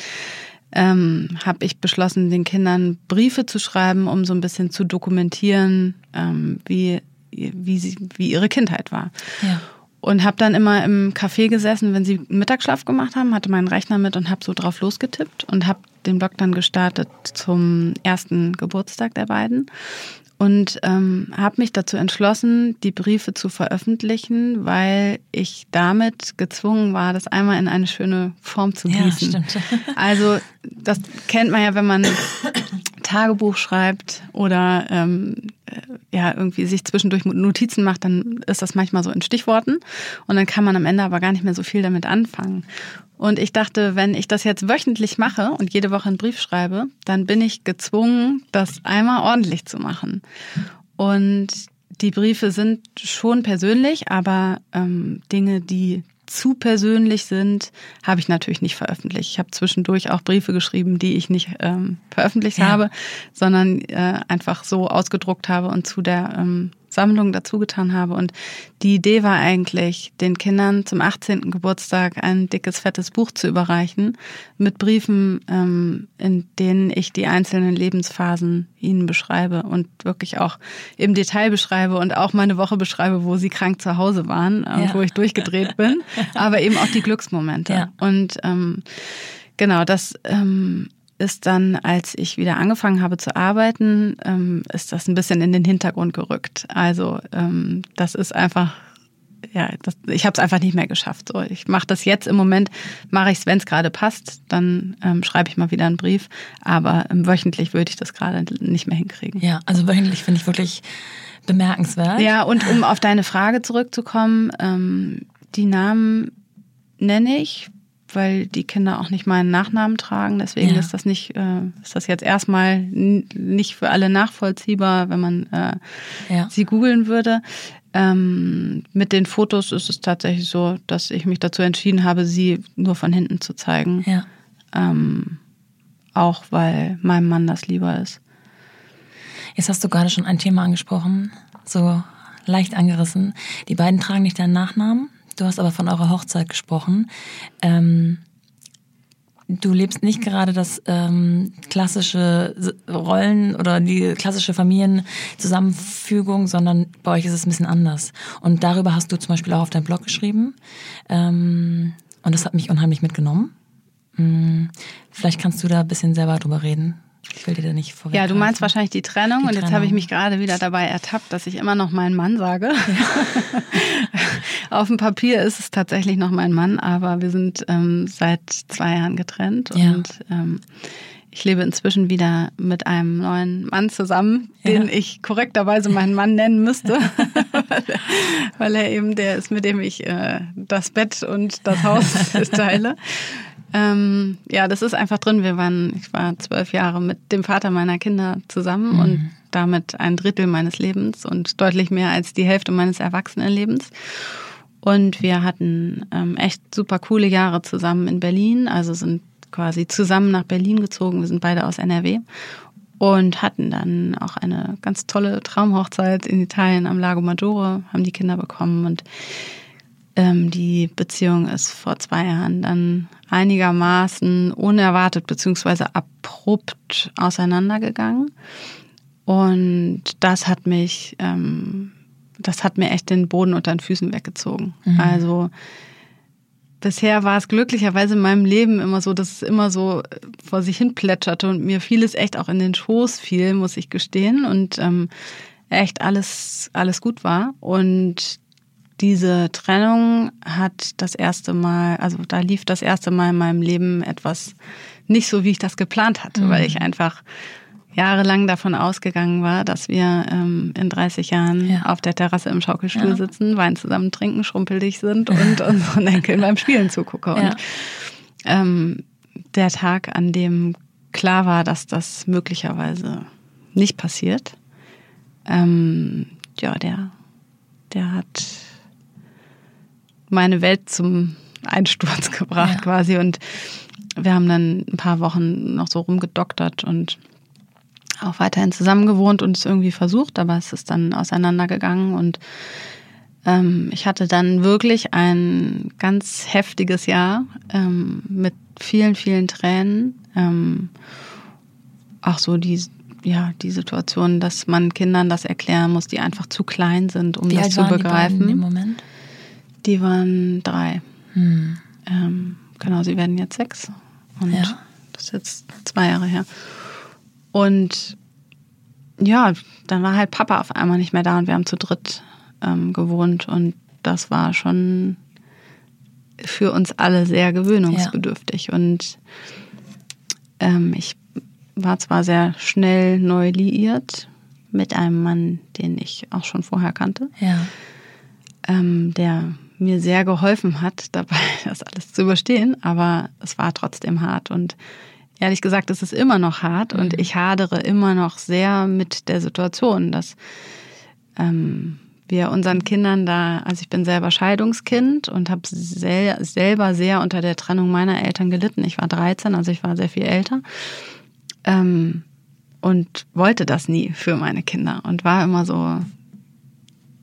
ähm, habe ich beschlossen, den Kindern Briefe zu schreiben, um so ein bisschen zu dokumentieren, ähm, wie, wie, sie, wie ihre Kindheit war. Ja. Und habe dann immer im Café gesessen, wenn sie Mittagsschlaf gemacht haben, hatte meinen Rechner mit und habe so drauf losgetippt und habe den Blog dann gestartet zum ersten Geburtstag der beiden und ähm, habe mich dazu entschlossen, die Briefe zu veröffentlichen, weil ich damit gezwungen war, das einmal in eine schöne Form zu gießen. Ja, stimmt. Also das kennt man ja, wenn man Tagebuch schreibt oder ähm, äh, ja irgendwie sich zwischendurch Notizen macht, dann ist das manchmal so in Stichworten und dann kann man am Ende aber gar nicht mehr so viel damit anfangen. Und ich dachte, wenn ich das jetzt wöchentlich mache und jede Woche einen Brief schreibe, dann bin ich gezwungen, das einmal ordentlich zu machen. Und die Briefe sind schon persönlich, aber ähm, Dinge, die zu persönlich sind, habe ich natürlich nicht veröffentlicht. Ich habe zwischendurch auch Briefe geschrieben, die ich nicht ähm, veröffentlicht ja. habe, sondern äh, einfach so ausgedruckt habe und zu der ähm, Sammlung dazu getan habe. Und die Idee war eigentlich, den Kindern zum 18. Geburtstag ein dickes, fettes Buch zu überreichen mit Briefen, ähm, in denen ich die einzelnen Lebensphasen ihnen beschreibe und wirklich auch im Detail beschreibe und auch meine Woche beschreibe, wo sie krank zu Hause waren und ja. wo ich durchgedreht bin, aber eben auch die Glücksmomente. Ja. Und ähm, genau, das ähm, ist dann, als ich wieder angefangen habe zu arbeiten, ähm, ist das ein bisschen in den Hintergrund gerückt. Also ähm, das ist einfach, ja, das, ich habe es einfach nicht mehr geschafft. So, ich mache das jetzt im Moment, mache ich es, wenn es gerade passt, dann ähm, schreibe ich mal wieder einen Brief. Aber ähm, wöchentlich würde ich das gerade nicht mehr hinkriegen. Ja, also wöchentlich finde ich wirklich bemerkenswert. Ja, und um auf deine Frage zurückzukommen, ähm, die Namen nenne ich, weil die Kinder auch nicht meinen Nachnamen tragen. Deswegen ja. ist das nicht, äh, ist das jetzt erstmal nicht für alle nachvollziehbar, wenn man äh, ja. sie googeln würde. Ähm, mit den Fotos ist es tatsächlich so, dass ich mich dazu entschieden habe, sie nur von hinten zu zeigen. Ja. Ähm, auch weil meinem Mann das lieber ist. Jetzt hast du gerade schon ein Thema angesprochen, so leicht angerissen. Die beiden tragen nicht deinen Nachnamen. Du hast aber von eurer Hochzeit gesprochen. Ähm, du lebst nicht gerade das ähm, klassische Rollen oder die klassische Familienzusammenfügung, sondern bei euch ist es ein bisschen anders. Und darüber hast du zum Beispiel auch auf deinem Blog geschrieben. Ähm, und das hat mich unheimlich mitgenommen. Hm, vielleicht kannst du da ein bisschen selber drüber reden. Ich will dir da nicht vorweg. Ja, du meinst wahrscheinlich die Trennung. Die und jetzt habe ich mich gerade wieder dabei ertappt, dass ich immer noch meinen Mann sage. Ja. Auf dem Papier ist es tatsächlich noch mein Mann, aber wir sind ähm, seit zwei Jahren getrennt ja. und ähm, ich lebe inzwischen wieder mit einem neuen Mann zusammen, den ja. ich korrekterweise meinen Mann nennen müsste, weil er eben der ist, mit dem ich äh, das Bett und das Haus teile. Ähm, ja, das ist einfach drin. Wir waren, ich war zwölf Jahre mit dem Vater meiner Kinder zusammen mhm. und damit ein Drittel meines Lebens und deutlich mehr als die Hälfte meines Erwachsenenlebens. Und wir hatten ähm, echt super coole Jahre zusammen in Berlin, also sind quasi zusammen nach Berlin gezogen. Wir sind beide aus NRW und hatten dann auch eine ganz tolle Traumhochzeit in Italien am Lago Maggiore, haben die Kinder bekommen und ähm, die Beziehung ist vor zwei Jahren dann einigermaßen unerwartet beziehungsweise abrupt auseinandergegangen. Und das hat mich, ähm, das hat mir echt den Boden unter den Füßen weggezogen. Mhm. Also bisher war es glücklicherweise in meinem Leben immer so, dass es immer so vor sich hin plätscherte und mir vieles echt auch in den Schoß fiel, muss ich gestehen. Und ähm, echt alles, alles gut war. Und diese Trennung hat das erste Mal, also da lief das erste Mal in meinem Leben etwas nicht so, wie ich das geplant hatte, mhm. weil ich einfach jahrelang davon ausgegangen war, dass wir ähm, in 30 Jahren ja. auf der Terrasse im Schaukelstuhl ja. sitzen, Wein zusammen trinken, schrumpelig sind und unseren Enkeln beim Spielen zugucke. Ja. Und ähm, der Tag, an dem klar war, dass das möglicherweise nicht passiert, ähm, ja, der, der hat meine Welt zum Einsturz gebracht ja. quasi. Und wir haben dann ein paar Wochen noch so rumgedoktert und auch weiterhin zusammen gewohnt und es irgendwie versucht, aber es ist dann auseinandergegangen und ähm, ich hatte dann wirklich ein ganz heftiges Jahr ähm, mit vielen, vielen Tränen. Ähm, auch so die, ja, die Situation, dass man Kindern das erklären muss, die einfach zu klein sind, um Wie das zu begreifen. Im Moment? Die waren drei. Hm. Ähm, genau, sie werden jetzt sechs. Und ja. das ist jetzt zwei Jahre her. Und ja, dann war halt Papa auf einmal nicht mehr da und wir haben zu dritt ähm, gewohnt. Und das war schon für uns alle sehr gewöhnungsbedürftig. Ja. Und ähm, ich war zwar sehr schnell neu liiert mit einem Mann, den ich auch schon vorher kannte, ja. ähm, der mir sehr geholfen hat, dabei das alles zu überstehen, aber es war trotzdem hart und ehrlich gesagt, es ist immer noch hart mhm. und ich hadere immer noch sehr mit der Situation, dass ähm, wir unseren Kindern da, also ich bin selber Scheidungskind und habe sel selber sehr unter der Trennung meiner Eltern gelitten. Ich war 13, also ich war sehr viel älter. Ähm, und wollte das nie für meine Kinder und war immer so,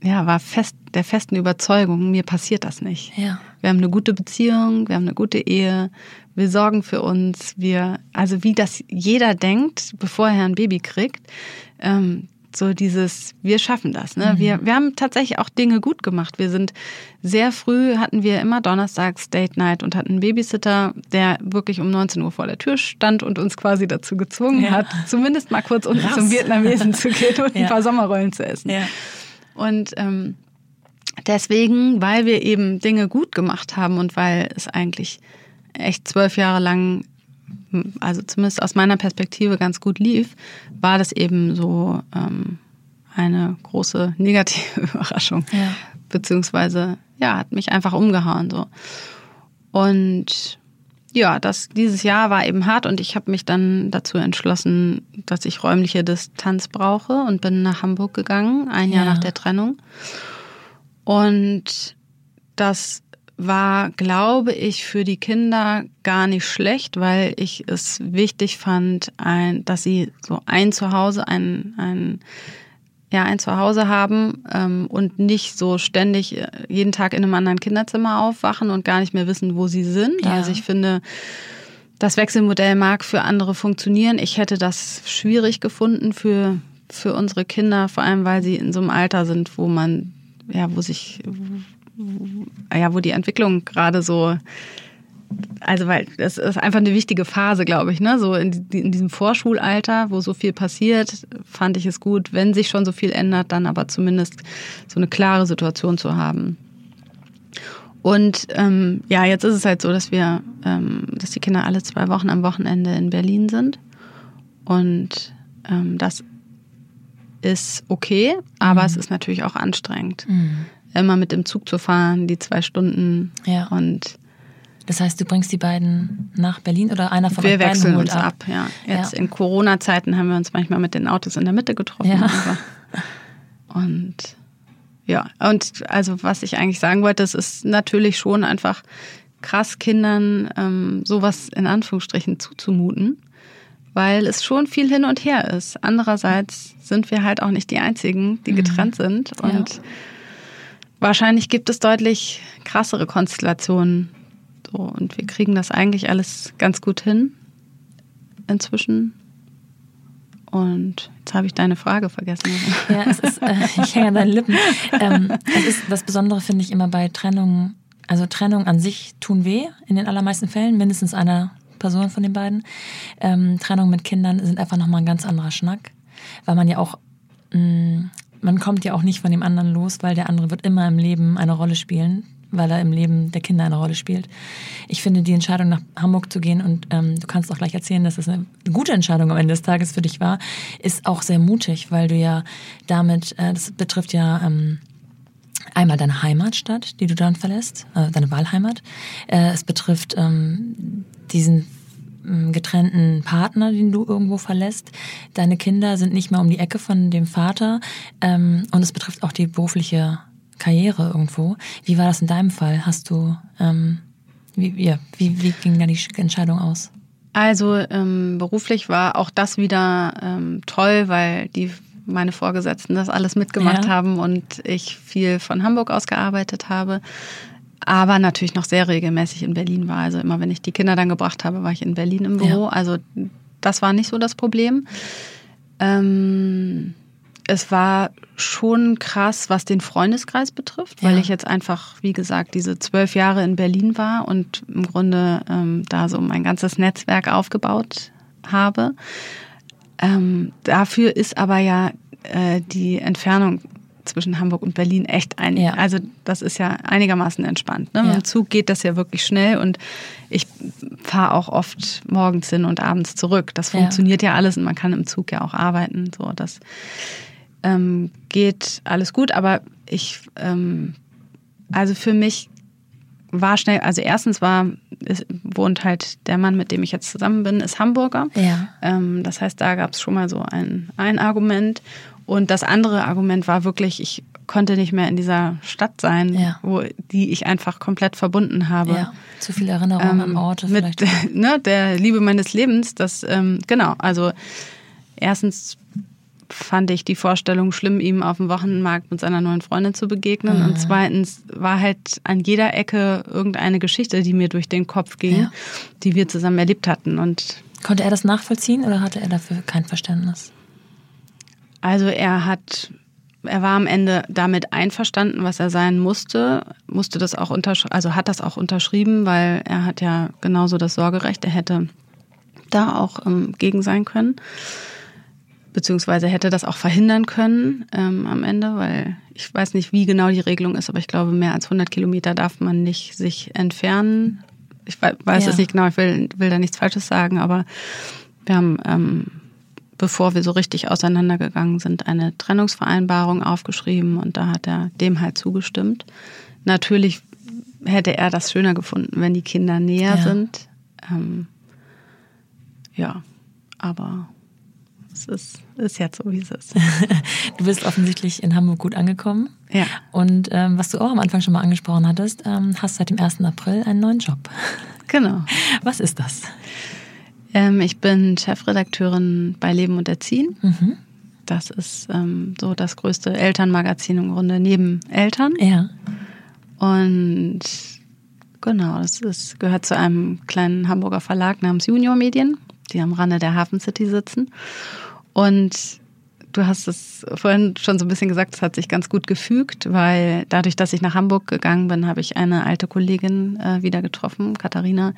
ja, war fest der festen Überzeugung, mir passiert das nicht. Ja. Wir haben eine gute Beziehung, wir haben eine gute Ehe, wir sorgen für uns, wir, also wie das jeder denkt, bevor er ein Baby kriegt, ähm, so dieses, wir schaffen das. Ne? Mhm. Wir, wir haben tatsächlich auch Dinge gut gemacht. Wir sind sehr früh, hatten wir immer donnerstags Date Night und hatten einen Babysitter, der wirklich um 19 Uhr vor der Tür stand und uns quasi dazu gezwungen ja. hat, zumindest mal kurz unten Raus. zum Vietnamesen zu gehen und ja. ein paar Sommerrollen zu essen. Ja. Und ähm, deswegen, weil wir eben Dinge gut gemacht haben und weil es eigentlich echt zwölf Jahre lang, also zumindest aus meiner Perspektive ganz gut lief, war das eben so ähm, eine große negative Überraschung. Ja. Beziehungsweise, ja, hat mich einfach umgehauen so. Und ja, das, dieses Jahr war eben hart und ich habe mich dann dazu entschlossen, dass ich räumliche Distanz brauche und bin nach Hamburg gegangen, ein Jahr nach der Trennung. Und das war, glaube ich, für die Kinder gar nicht schlecht, weil ich es wichtig fand, ein, dass sie so ein Zuhause, ein, ein ja, ein Zuhause haben ähm, und nicht so ständig äh, jeden Tag in einem anderen Kinderzimmer aufwachen und gar nicht mehr wissen, wo sie sind. Ja. Also ich finde, das Wechselmodell mag für andere funktionieren. Ich hätte das schwierig gefunden für, für unsere Kinder, vor allem weil sie in so einem Alter sind, wo man, ja, wo sich, ja, wo die Entwicklung gerade so also weil das ist einfach eine wichtige Phase, glaube ich, ne? So in, in, diesem Vorschulalter, wo so viel passiert, fand ich es gut, wenn sich schon so viel ändert, dann aber zumindest so eine klare Situation zu haben. Und ähm, ja, jetzt ist es halt so, dass wir, ähm, dass die Kinder alle zwei Wochen am Wochenende in Berlin sind. Und ähm, das ist okay, aber mhm. es ist natürlich auch anstrengend. Mhm. Immer mit dem Zug zu fahren, die zwei Stunden ja. und Das heißt, du bringst die beiden nach Berlin oder einer von wir euch beiden wechseln uns ab. ja. Jetzt Ja. in Corona-Zeiten haben wir uns manchmal mit den Autos in der Mitte getroffen. Ja. Und ja, und also was ich eigentlich sagen wollte, es ist natürlich schon einfach krass, Kindern ähm, sowas in Anführungsstrichen zuzumuten, weil es schon viel hin und her ist. Andererseits sind wir halt auch nicht die Einzigen, die getrennt sind. Ja. Und wahrscheinlich gibt es deutlich krassere Konstellationen. So, und wir kriegen das eigentlich alles ganz gut hin inzwischen. Und jetzt habe ich deine Frage vergessen. Ja, es ist, äh, ich hänge an deinen Lippen. Ähm, es ist das Besondere, finde ich, immer bei Trennungen. Also Trennung an sich tun weh, in den allermeisten Fällen, mindestens einer Person von den beiden. Ähm, Trennung mit Kindern sind einfach nochmal ein ganz anderer Schnack, weil man ja auch, mh, man kommt ja auch nicht von dem anderen los, weil der andere wird immer im Leben eine Rolle spielen, weil er im Leben der Kinder eine Rolle spielt. Ich finde die Entscheidung nach Hamburg zu gehen und ähm, du kannst auch gleich erzählen, dass es eine gute Entscheidung am Ende des Tages für dich war, ist auch sehr mutig, weil du ja damit, äh, das betrifft ja ähm, einmal deine Heimatstadt, die du dann verlässt, äh, deine Wahlheimat. Äh, es betrifft ähm, diesen ähm, getrennten Partner, den du irgendwo verlässt. Deine Kinder sind nicht mehr um die Ecke von dem Vater ähm, und es betrifft auch die berufliche Karriere irgendwo. Wie war das in deinem Fall? Hast du, ähm, wie, ja, wie, wie ging da die Entscheidung aus? Also ähm, beruflich war auch das wieder ähm, toll, weil die meine Vorgesetzten das alles mitgemacht Ja. haben und ich viel von Hamburg aus gearbeitet habe. Aber natürlich noch sehr regelmäßig in Berlin war. Also immer wenn ich die Kinder dann gebracht habe, war ich in Berlin im Büro. Ja. Also das war nicht so das Problem. Ähm, es war schon krass, was den Freundeskreis betrifft, weil Ja. ich jetzt einfach, wie gesagt, diese zwölf Jahre in Berlin war und im Grunde ähm, da so mein ganzes Netzwerk aufgebaut habe. Ähm, dafür ist aber ja äh, die Entfernung zwischen Hamburg und Berlin echt ein. Ja. Also das ist ja einigermaßen entspannt. Ne? Mit Ja. dem Zug geht das ja wirklich schnell und ich fahre auch oft morgens hin und abends zurück. Das Ja. funktioniert ja, alles und man kann im Zug ja auch arbeiten. So, das ähm, geht alles gut, aber ich, ähm, also für mich war schnell, also erstens war, es wohnt halt der Mann, mit dem ich jetzt zusammen bin, ist Hamburger. Ja. Ähm, das heißt, da gab es schon mal so ein, ein Argument. Und das andere Argument war wirklich, ich konnte nicht mehr in dieser Stadt sein, Ja. wo die ich einfach komplett verbunden habe. Ja, zu viele Erinnerungen an Orte mit vielleicht. ne, der Liebe meines Lebens. Das ähm, genau. Also erstens fand ich die Vorstellung schlimm, ihm auf dem Wochenmarkt mit seiner neuen Freundin zu begegnen. Mhm. Und zweitens war halt an jeder Ecke irgendeine Geschichte, die mir durch den Kopf ging, Ja. die wir zusammen erlebt hatten. Und Konnte er das nachvollziehen oder hatte er dafür kein Verständnis? Also er hat, er war am Ende damit einverstanden, was er sein musste, musste das auch untersch also hat das auch unterschrieben, weil er hat ja genauso das Sorgerecht, er hätte da auch ähm, gegen sein können, beziehungsweise hätte das auch verhindern können ähm, am Ende, weil ich weiß nicht, wie genau die Regelung ist, aber ich glaube, mehr als 100 Kilometer darf man nicht sich entfernen. Ich wei- weiß Ja. es nicht genau, ich will, will da nichts Falsches sagen, aber wir haben ähm, bevor wir so richtig auseinandergegangen sind, eine Trennungsvereinbarung aufgeschrieben und da hat er dem halt zugestimmt. Natürlich hätte er das schöner gefunden, wenn die Kinder näher Ja. sind. Ähm, ja, aber es ist, ist jetzt so, wie es ist. Du bist offensichtlich in Hamburg gut angekommen. Ja. Und ähm, was du auch am Anfang schon mal angesprochen hattest, ähm, hast seit dem 1. April einen neuen Job. Genau. Was ist das? Ähm, ich bin Chefredakteurin bei Leben und Erziehen. Mhm. Das ist ähm, so das größte Elternmagazin im Grunde neben Eltern. Ja. Und genau, das ist, gehört zu einem kleinen Hamburger Verlag namens Junior Medien, die am Rande der Hafen City sitzen. Und du hast es vorhin schon so ein bisschen gesagt, es hat sich ganz gut gefügt, weil dadurch, dass ich nach Hamburg gegangen bin, habe ich eine alte Kollegin äh, wieder getroffen, Katharina,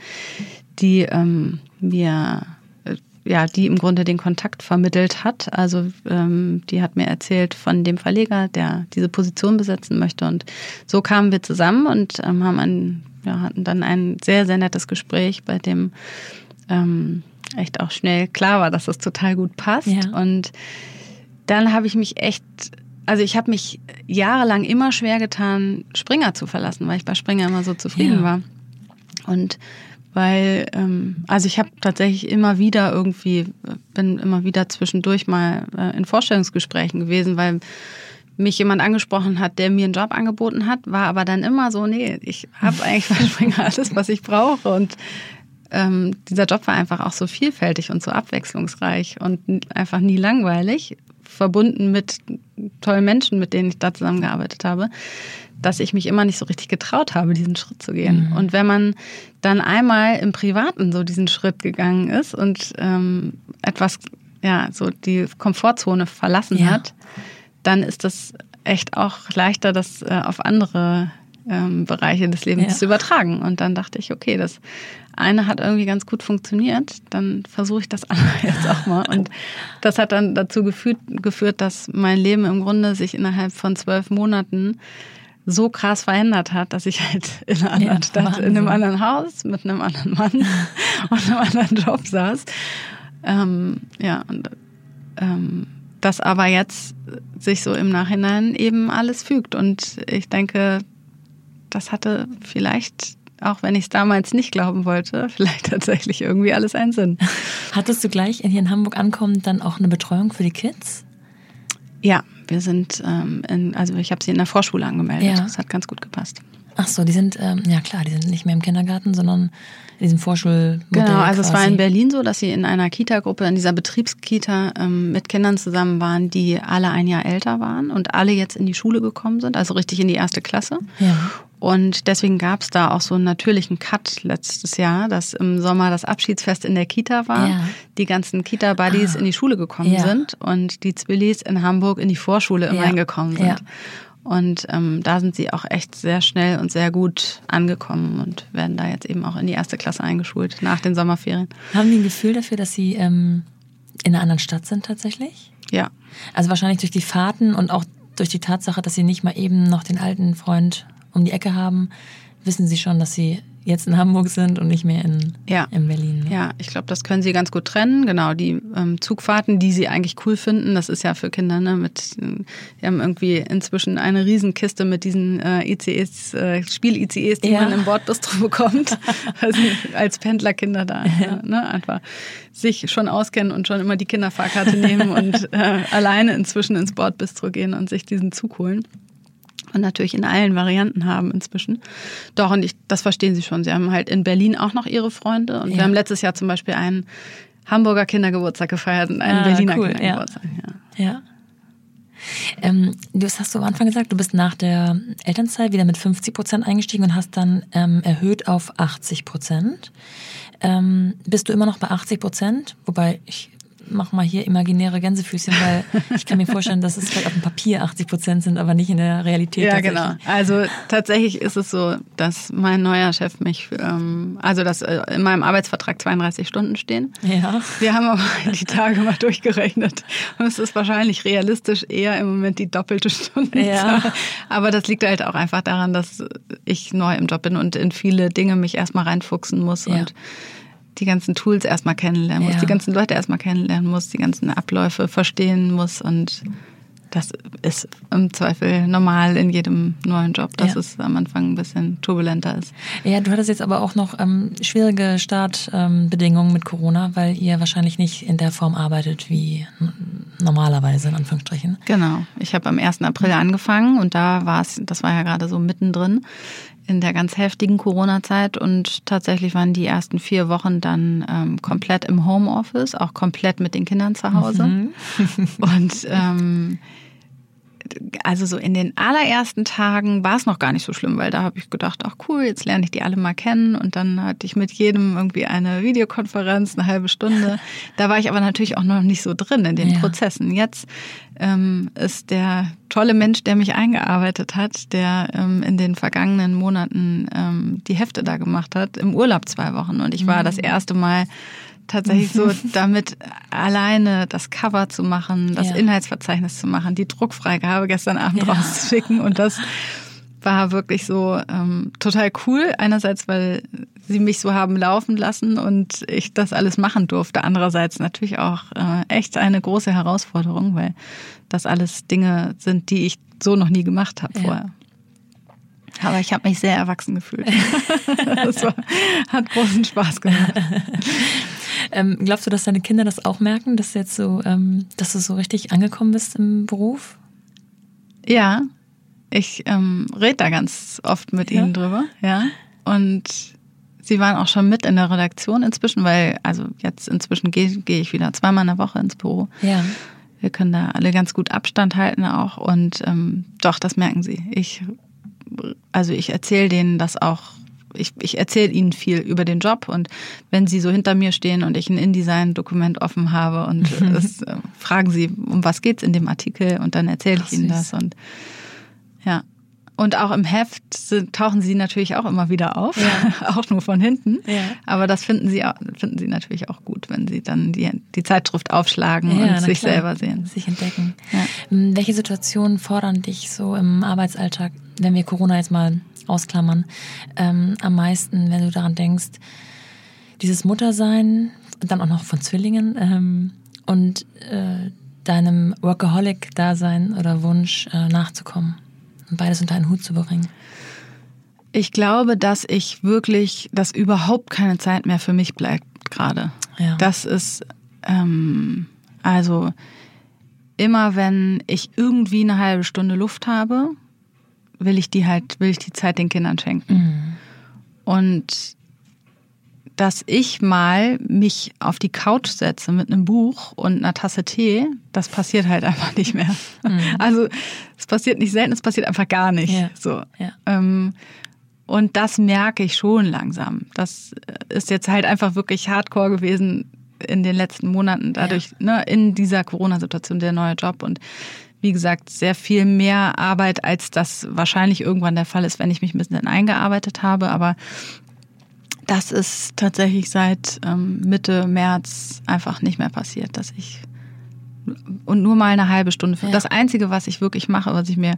die ähm, mir äh, ja, die im Grunde den Kontakt vermittelt hat. Also ähm, die hat mir erzählt von dem Verleger, der diese Position besetzen möchte. Und so kamen wir zusammen und ähm, haben ein, ja, hatten dann ein sehr, sehr nettes Gespräch, bei dem ähm, echt auch schnell klar war, dass das total gut passt. Ja. Und dann habe ich mich echt, also ich habe mich jahrelang immer schwer getan, Springer zu verlassen, weil ich bei Springer immer so zufrieden Ja. war. Und weil, ähm, also ich habe tatsächlich immer wieder irgendwie, bin immer wieder zwischendurch mal äh, in Vorstellungsgesprächen gewesen, weil mich jemand angesprochen hat, der mir einen Job angeboten hat, war aber dann immer so, nee, ich habe eigentlich bei Springer alles, was ich brauche. Und ähm, dieser Job war einfach auch so vielfältig und so abwechslungsreich und einfach nie langweilig, verbunden mit tollen Menschen, mit denen ich da zusammengearbeitet habe, dass ich mich immer nicht so richtig getraut habe, diesen Schritt zu gehen. Mhm. Und wenn man dann einmal im Privaten so diesen Schritt gegangen ist und ähm, etwas, ja, so die Komfortzone verlassen ja. hat, dann ist das echt auch leichter, das äh, auf andere ähm, Bereiche des Lebens ja. zu übertragen. Und dann dachte ich, okay, das eine hat irgendwie ganz gut funktioniert, dann versuche ich das andere jetzt auch mal. Und das hat dann dazu geführt, geführt, dass mein Leben im Grunde sich innerhalb von zwölf Monaten so krass verändert hat, dass ich halt in einer anderen ja, Stadt, Wahnsinn. in einem anderen Haus mit einem anderen Mann und einem anderen Job saß. Ähm, ja, und ähm, das aber jetzt sich so im Nachhinein eben alles fügt. Und ich denke, das hatte vielleicht, auch wenn ich es damals nicht glauben wollte, vielleicht tatsächlich irgendwie alles einen Sinn. Hattest du gleich hier in Hamburg ankommend dann auch eine Betreuung für die Kids? Ja, wir sind, ähm, in, also ich habe sie in der Vorschule angemeldet. Ja. Das hat ganz gut gepasst. Ach so, die sind, ähm, ja klar, die sind nicht mehr im Kindergarten, sondern in diesem Vorschulmodell. Genau, also quasi. es war in Berlin so, dass sie in einer Kita-Gruppe, in dieser Betriebskita ähm, mit Kindern zusammen waren, die alle ein Jahr älter waren und alle jetzt in die Schule gekommen sind, also richtig in die erste Klasse. Ja. Und deswegen gab es da auch so einen natürlichen Cut letztes Jahr, dass im Sommer das Abschiedsfest in der Kita war, ja. die ganzen Kita-Buddies ah. in die Schule gekommen ja. sind und die Zwillis in Hamburg in die Vorschule immerhin gekommen sind. Und ähm, da sind sie auch echt sehr schnell und sehr gut angekommen und werden da jetzt eben auch in die erste Klasse eingeschult nach den Sommerferien. Haben die ein Gefühl dafür, dass sie ähm, in einer anderen Stadt sind tatsächlich? Ja. Also wahrscheinlich durch die Fahrten und auch durch die Tatsache, dass sie nicht mal eben noch den alten Freund um die Ecke haben, wissen sie schon, dass sie jetzt in Hamburg sind und nicht mehr in, ja. in Berlin. Ne? Ja, ich glaube, das können sie ganz gut trennen. Genau, die ähm, Zugfahrten, die sie eigentlich cool finden, das ist ja für Kinder, ne, mit, wir haben irgendwie inzwischen eine Riesenkiste mit diesen äh, ICEs, äh, Spiel-ICEs, die ja. man im Bordbistro bekommt, also als Pendlerkinder da ja. ne, einfach sich schon auskennen und schon immer die Kinderfahrkarte nehmen und äh, alleine inzwischen ins Bordbistro gehen und sich diesen Zug holen und natürlich in allen Varianten haben inzwischen. Doch, und ich, das verstehen sie schon. Sie haben halt in Berlin auch noch ihre Freunde. Und ja. wir haben letztes Jahr zum Beispiel einen Hamburger Kindergeburtstag gefeiert und einen ah, Berliner cool, Kindergeburtstag. Ja. ja. Ähm, du hast du am Anfang gesagt, du bist nach der Elternzeit wieder mit 50 Prozent eingestiegen und hast dann ähm, erhöht auf 80 Prozent. Ähm, bist du immer noch bei 80 Prozent? Wobei ich mach mal hier imaginäre Gänsefüßchen, weil ich kann mir vorstellen, dass es vielleicht auf dem Papier 80 Prozent sind, aber nicht in der Realität. Ja, genau. Also tatsächlich ist es so, dass mein neuer Chef mich, ähm, also dass äh, in meinem Arbeitsvertrag 32 Stunden stehen. Ja. Wir haben aber die Tage mal durchgerechnet und es ist wahrscheinlich realistisch eher im Moment die doppelte Stunde. Ja. Aber das liegt halt auch einfach daran, dass ich neu im Job bin und in viele Dinge mich erstmal reinfuchsen muss ja. und die ganzen Tools erstmal kennenlernen muss, ja. die ganzen Leute erstmal kennenlernen muss, die ganzen Abläufe verstehen muss und das ist im Zweifel normal in jedem neuen Job, dass ja. es am Anfang ein bisschen turbulenter ist. Ja, du hattest jetzt aber auch noch ähm, schwierige Startbedingungen ähm, mit Corona, weil ihr wahrscheinlich nicht in der Form arbeitet wie normalerweise, in Anführungsstrichen. Genau. Ich habe am 1. April angefangen und da war es, das war ja gerade so mittendrin in der ganz heftigen Corona-Zeit und tatsächlich waren die ersten vier Wochen dann ähm, komplett im Homeoffice, auch komplett mit den Kindern zu Hause. Mhm. und ähm, also so in den allerersten Tagen war es noch gar nicht so schlimm, weil da habe ich gedacht, ach cool, jetzt lerne ich die alle mal kennen und dann hatte ich mit jedem irgendwie eine Videokonferenz, eine halbe Stunde. Da war ich aber natürlich auch noch nicht so drin in den ja. Prozessen. Jetzt ähm, ist der tolle Mensch, der mich eingearbeitet hat, der ähm, in den vergangenen Monaten ähm, die Hefte da gemacht hat, im Urlaub zwei Wochen und ich war mhm. das erste Mal tatsächlich so damit alleine das Cover zu machen, das ja. Inhaltsverzeichnis zu machen, die Druckfreigabe gestern Abend ja. rauszuschicken und das war wirklich so ähm, total cool. Einerseits, weil sie mich so haben laufen lassen und ich das alles machen durfte. Andererseits natürlich auch äh, echt eine große Herausforderung, weil das alles Dinge sind, die ich so noch nie gemacht habe ja. vorher. Aber ich habe mich sehr erwachsen gefühlt. das war, hat großen Spaß gemacht. Ähm, glaubst du, dass deine Kinder das auch merken, dass du jetzt so, ähm, dass du so richtig angekommen bist im Beruf? Ja, ich ähm, rede da ganz oft mit ja. ihnen drüber, ja. Und sie waren auch schon mit in der Redaktion inzwischen, weil, also jetzt inzwischen gehe geh ich wieder zweimal in der Woche ins Büro. Ja. Wir können da alle ganz gut Abstand halten auch. Und ähm, doch, das merken sie. Ich, also ich erzähle denen das auch ich, ich erzähle ihnen viel über den Job und wenn sie so hinter mir stehen und ich ein InDesign-Dokument offen habe und das, äh, fragen sie, um was geht's in dem Artikel und dann erzähle ich ihnen das und ja. Und auch im Heft tauchen sie natürlich auch immer wieder auf, ja. auch nur von hinten. Ja. Aber das finden sie, finden sie natürlich auch gut, wenn sie dann die, die Zeitschrift aufschlagen ja, und sich klar. selber sehen. Sich entdecken. Hm, welche Situationen fordern dich so im Arbeitsalltag, wenn wir Corona jetzt mal ausklammern, ähm, am meisten, wenn du daran denkst, dieses Muttersein, dann auch noch von Zwillingen ähm, und äh, deinem Workaholic-Dasein oder Wunsch äh, nachzukommen und beides unter einen Hut zu bringen? Ich glaube, dass ich wirklich, dass überhaupt keine Zeit mehr für mich bleibt gerade. Ja. Das ist, ähm, also immer wenn ich irgendwie eine halbe Stunde Luft habe, will ich die halt, will ich die Zeit den Kindern schenken. Mhm. Und dass ich mal mich auf die Couch setze mit einem Buch und einer Tasse Tee, das passiert halt einfach nicht mehr. Mhm. Also es passiert nicht selten, es passiert einfach gar nicht. Ja. So. Ja. Ähm, und das merke ich schon langsam. Das ist jetzt halt einfach wirklich hardcore gewesen in den letzten Monaten, dadurch, ja. ne, in dieser Corona-Situation, der neue Job. Und wie gesagt, sehr viel mehr Arbeit, als das wahrscheinlich irgendwann der Fall ist, wenn ich mich ein bisschen eingearbeitet habe. Aber das ist tatsächlich seit ähm, Mitte März einfach nicht mehr passiert, dass ich und nur mal eine halbe Stunde. Ja. Das Einzige, was ich wirklich mache, was ich mir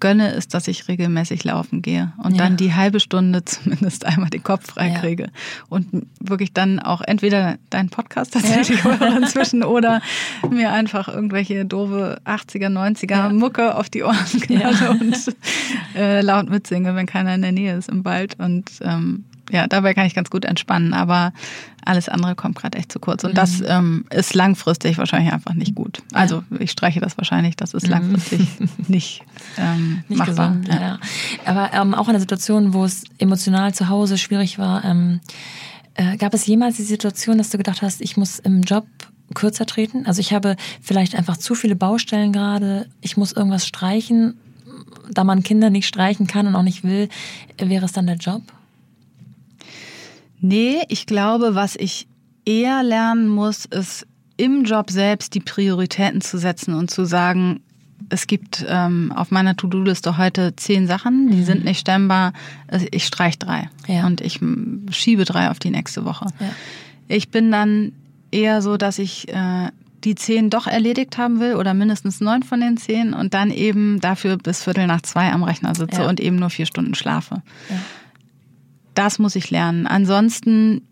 gönne, ist, dass ich regelmäßig laufen gehe und ja. dann die halbe Stunde zumindest einmal den Kopf freikriege. Ja. Und wirklich dann auch entweder deinen Podcast tatsächlich ja. inzwischen oder mir einfach irgendwelche doofe 80er, 90er Mucke auf die Ohren knalle und äh, laut mitsinge, wenn keiner in der Nähe ist im Wald. Und ähm, ja, dabei kann ich ganz gut entspannen, aber alles andere kommt gerade echt zu kurz. Und mhm. das ähm, ist langfristig wahrscheinlich einfach nicht gut. Also ich streiche das wahrscheinlich, das ist mhm. langfristig nicht, ähm, nicht machbar. Gesund, ja. Ja. Aber ähm, auch in der Situation, wo es emotional zu Hause schwierig war, ähm, äh, gab es jemals die Situation, dass du gedacht hast, ich muss im Job kürzer treten? Also ich habe vielleicht einfach zu viele Baustellen gerade, ich muss irgendwas streichen. Da man Kinder nicht streichen kann und auch nicht will, wäre es dann der Job? Nee, ich glaube, was ich eher lernen muss, ist im Job selbst die Prioritäten zu setzen und zu sagen, es gibt ähm, auf meiner To-Do-Liste heute zehn Sachen, die mhm. sind nicht stemmbar. Ich streiche drei ja. und ich schiebe drei auf die nächste Woche. Ja. Ich bin dann eher so, dass ich äh, die zehn doch erledigt haben will oder mindestens neun von den zehn und dann eben dafür bis Viertel nach zwei am Rechner sitze ja. und eben nur vier Stunden schlafe das muss ich lernen. Ansonsten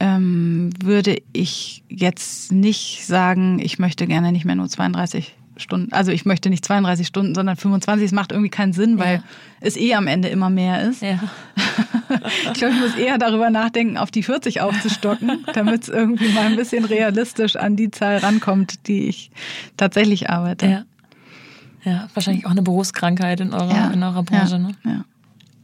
ähm, würde ich jetzt nicht sagen, ich möchte gerne nicht mehr nur 32 Stunden, also ich möchte nicht 32 Stunden, sondern 25. Es macht irgendwie keinen Sinn, weil ja. es eh am Ende immer mehr ist. Ja. ich glaube, ich muss eher darüber nachdenken, auf die 40 aufzustocken, damit es irgendwie mal ein bisschen realistisch an die Zahl rankommt, die ich tatsächlich arbeite. Ja, ja wahrscheinlich auch eine Berufskrankheit in eurer, in eurer Branche. Ne? Ja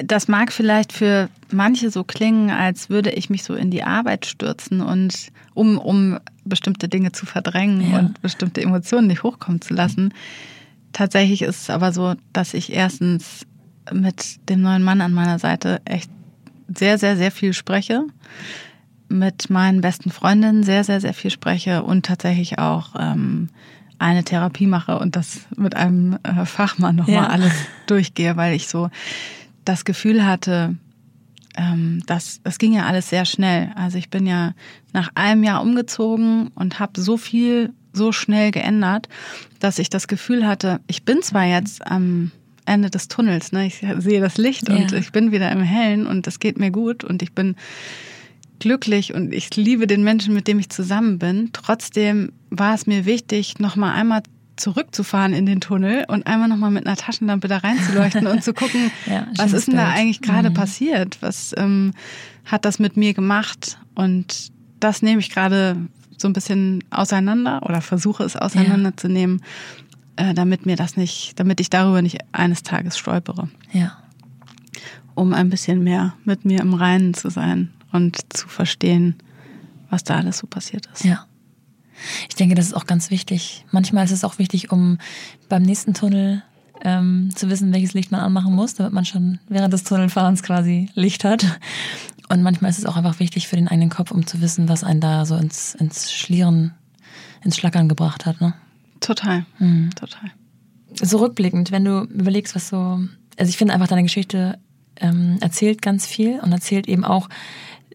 das mag vielleicht für manche so klingen, als würde ich mich so in die Arbeit stürzen und um, um bestimmte Dinge zu verdrängen ja. und bestimmte Emotionen nicht hochkommen zu lassen. Tatsächlich ist es aber so, dass ich erstens mit dem neuen Mann an meiner Seite echt sehr, sehr, sehr viel spreche. Mit meinen besten Freundinnen sehr, sehr, sehr viel spreche und tatsächlich auch ähm, eine Therapie mache und das mit einem äh, Fachmann nochmal ja. alles durchgehe, weil ich so das Gefühl hatte, ähm, das, das ging ja alles sehr schnell. Also ich bin ja nach einem Jahr umgezogen und habe so viel so schnell geändert, dass ich das Gefühl hatte, ich bin zwar jetzt am Ende des Tunnels, ne? ich sehe das Licht ja. und ich bin wieder im Hellen und es geht mir gut und ich bin glücklich und ich liebe den Menschen, mit dem ich zusammen bin. Trotzdem war es mir wichtig, noch mal einmal zurückzufahren in den Tunnel und einmal nochmal mit einer Taschenlampe da reinzuleuchten und zu gucken, ja, was ist denn da eigentlich gerade mhm. passiert? Was ähm, hat das mit mir gemacht? Und das nehme ich gerade so ein bisschen auseinander oder versuche es auseinanderzunehmen, ja. äh, damit mir das nicht, damit ich darüber nicht eines Tages stolpere. Ja. Um ein bisschen mehr mit mir im Reinen zu sein und zu verstehen, was da alles so passiert ist. Ja. Ich denke, das ist auch ganz wichtig. Manchmal ist es auch wichtig, um beim nächsten Tunnel ähm, zu wissen, welches Licht man anmachen muss, damit man schon während des Tunnelfahrens quasi Licht hat. Und manchmal ist es auch einfach wichtig für den eigenen Kopf, um zu wissen, was einen da so ins, ins Schlieren, ins Schlackern gebracht hat. Ne? Total, mhm. total. So rückblickend, wenn du überlegst, was so, also ich finde einfach deine Geschichte ähm, erzählt ganz viel und erzählt eben auch,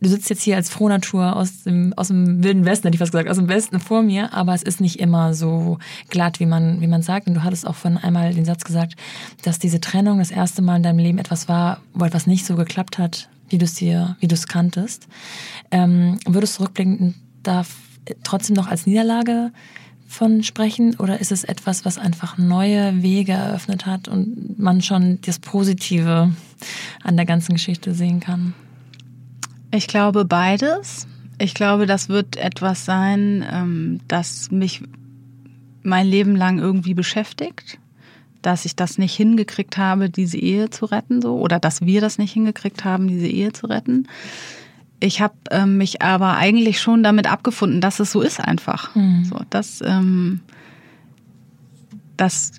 du sitzt jetzt hier als Frohnatur aus dem, aus dem wilden Westen, hätte ich fast gesagt, aus dem Westen vor mir, aber es ist nicht immer so glatt, wie man, wie man sagt. Und du hattest auch von einmal den Satz gesagt, dass diese Trennung das erste Mal in deinem Leben etwas war, wo etwas nicht so geklappt hat, wie du es dir, wie du es kanntest. Ähm, würdest du rückblickend da trotzdem noch als Niederlage von sprechen oder ist es etwas, was einfach neue Wege eröffnet hat und man schon das Positive an der ganzen Geschichte sehen kann? Ich glaube beides. Ich glaube, das wird etwas sein, ähm, das mich mein Leben lang irgendwie beschäftigt, dass ich das nicht hingekriegt habe, diese Ehe zu retten, so oder dass wir das nicht hingekriegt haben, diese Ehe zu retten. Ich habe ähm, mich aber eigentlich schon damit abgefunden, dass es so ist einfach. Mhm. So, dass, ähm, dass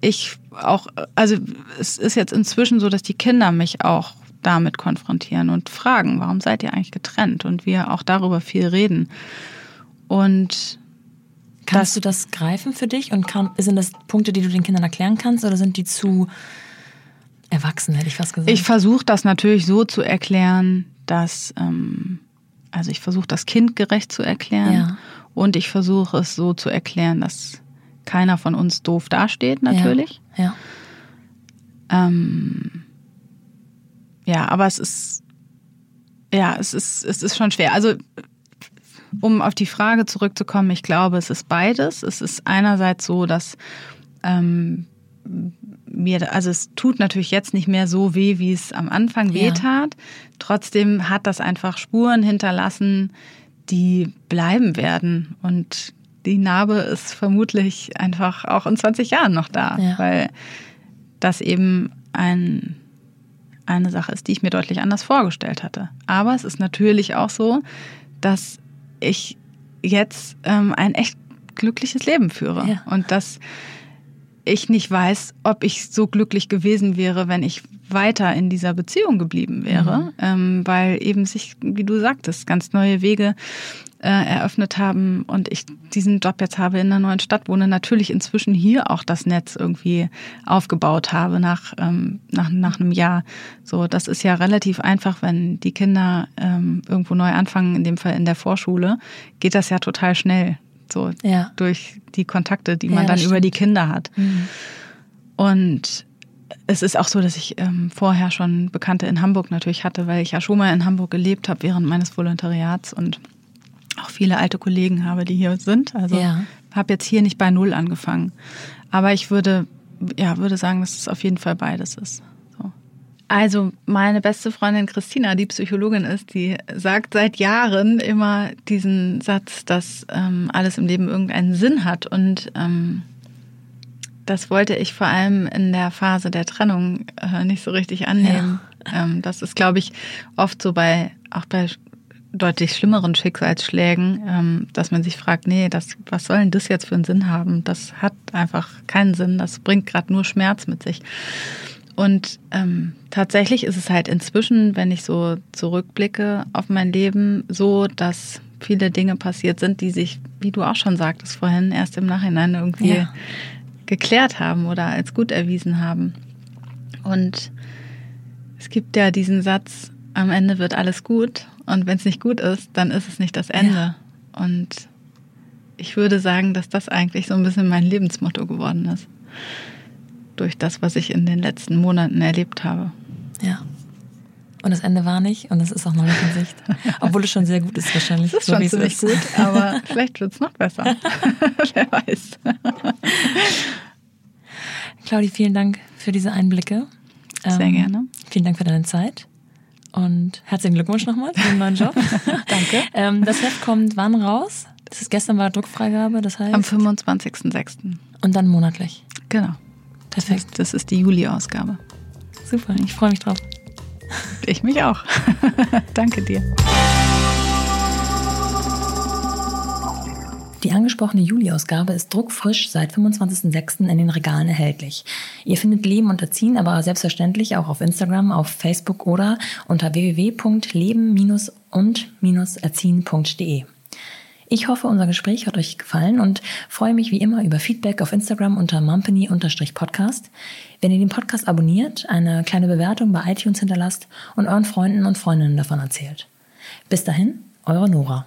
ich auch, also es ist jetzt inzwischen so, dass die Kinder mich auch damit konfrontieren und fragen, warum seid ihr eigentlich getrennt? Und wir auch darüber viel reden. Und Kannst du das greifen für dich? Und kann, sind das Punkte, die du den Kindern erklären kannst oder sind die zu erwachsen, hätte ich fast gesagt? Ich versuche das natürlich so zu erklären, dass, ähm, also ich versuche das kindgerecht zu erklären ja. und ich versuche es so zu erklären, dass keiner von uns doof dasteht, natürlich. Ja. ja. Ähm, ja, aber es ist, ja, es ist, es ist schon schwer. Also, um auf die Frage zurückzukommen, ich glaube, es ist beides. Es ist einerseits so, dass ähm, mir, also es tut natürlich jetzt nicht mehr so weh, wie es am Anfang weh tat. Ja. Trotzdem hat das einfach Spuren hinterlassen, die bleiben werden. Und die Narbe ist vermutlich einfach auch in 20 Jahren noch da, ja. weil das eben ein eine Sache ist, die ich mir deutlich anders vorgestellt hatte. Aber es ist natürlich auch so, dass ich jetzt ähm, ein echt glückliches Leben führe ja. und dass ich nicht weiß, ob ich so glücklich gewesen wäre, wenn ich weiter in dieser Beziehung geblieben wäre, mhm. ähm, weil eben sich, wie du sagtest, ganz neue Wege äh, eröffnet haben und ich diesen Job jetzt habe in einer neuen Stadt wohne, natürlich inzwischen hier auch das Netz irgendwie aufgebaut habe nach, ähm, nach, nach einem Jahr. So, das ist ja relativ einfach, wenn die Kinder ähm, irgendwo neu anfangen, in dem Fall in der Vorschule, geht das ja total schnell. So ja. durch die Kontakte, die man ja, dann über die Kinder hat. Mhm. Und es ist auch so, dass ich ähm, vorher schon Bekannte in Hamburg natürlich hatte, weil ich ja schon mal in Hamburg gelebt habe während meines Volontariats und auch viele alte Kollegen habe, die hier sind. Also ja. habe jetzt hier nicht bei Null angefangen. Aber ich würde, ja, würde sagen, dass es auf jeden Fall beides ist. So. Also meine beste Freundin Christina, die Psychologin ist, die sagt seit Jahren immer diesen Satz, dass ähm, alles im Leben irgendeinen Sinn hat. Und ähm, das wollte ich vor allem in der Phase der Trennung äh, nicht so richtig annehmen. Ja. Ähm, das ist, glaube ich, oft so bei, auch bei deutlich schlimmeren Schicksalsschlägen, ähm, dass man sich fragt, nee, das, was soll denn das jetzt für einen Sinn haben? Das hat einfach keinen Sinn, das bringt gerade nur Schmerz mit sich. Und ähm, tatsächlich ist es halt inzwischen, wenn ich so zurückblicke auf mein Leben, so, dass viele Dinge passiert sind, die sich, wie du auch schon sagtest vorhin, erst im Nachhinein irgendwie ja. geklärt haben oder als gut erwiesen haben. Und es gibt ja diesen Satz, am Ende wird alles gut. Und wenn es nicht gut ist, dann ist es nicht das Ende. Ja. Und ich würde sagen, dass das eigentlich so ein bisschen mein Lebensmotto geworden ist. Durch das, was ich in den letzten Monaten erlebt habe. Ja. Und das Ende war nicht und es ist auch noch nicht in Sicht. Obwohl es schon sehr gut ist wahrscheinlich. Es ist so, schon ziemlich ist. gut, aber vielleicht wird es noch besser. Wer weiß. Claudi, vielen Dank für diese Einblicke. Sehr ähm, gerne. Vielen Dank für deine Zeit. Und herzlichen Glückwunsch nochmal für den neuen Job. Danke. ähm, das Heft kommt wann raus? Das ist gestern war Druckfreigabe, das heißt? Am 25.06. Und dann monatlich. Genau. Perfekt. Das ist die Juli-Ausgabe. Super, ich freue mich drauf. Ich mich auch. Danke dir. Die angesprochene Juli-Ausgabe ist druckfrisch seit 25.06. in den Regalen erhältlich. Ihr findet Leben und Erziehen aber selbstverständlich auch auf Instagram, auf Facebook oder unter www.leben-und-erziehen.de. Ich hoffe, unser Gespräch hat euch gefallen und freue mich wie immer über Feedback auf Instagram unter mumpany-podcast. Wenn ihr den Podcast abonniert, eine kleine Bewertung bei iTunes hinterlasst und euren Freunden und Freundinnen davon erzählt. Bis dahin, eure Nora.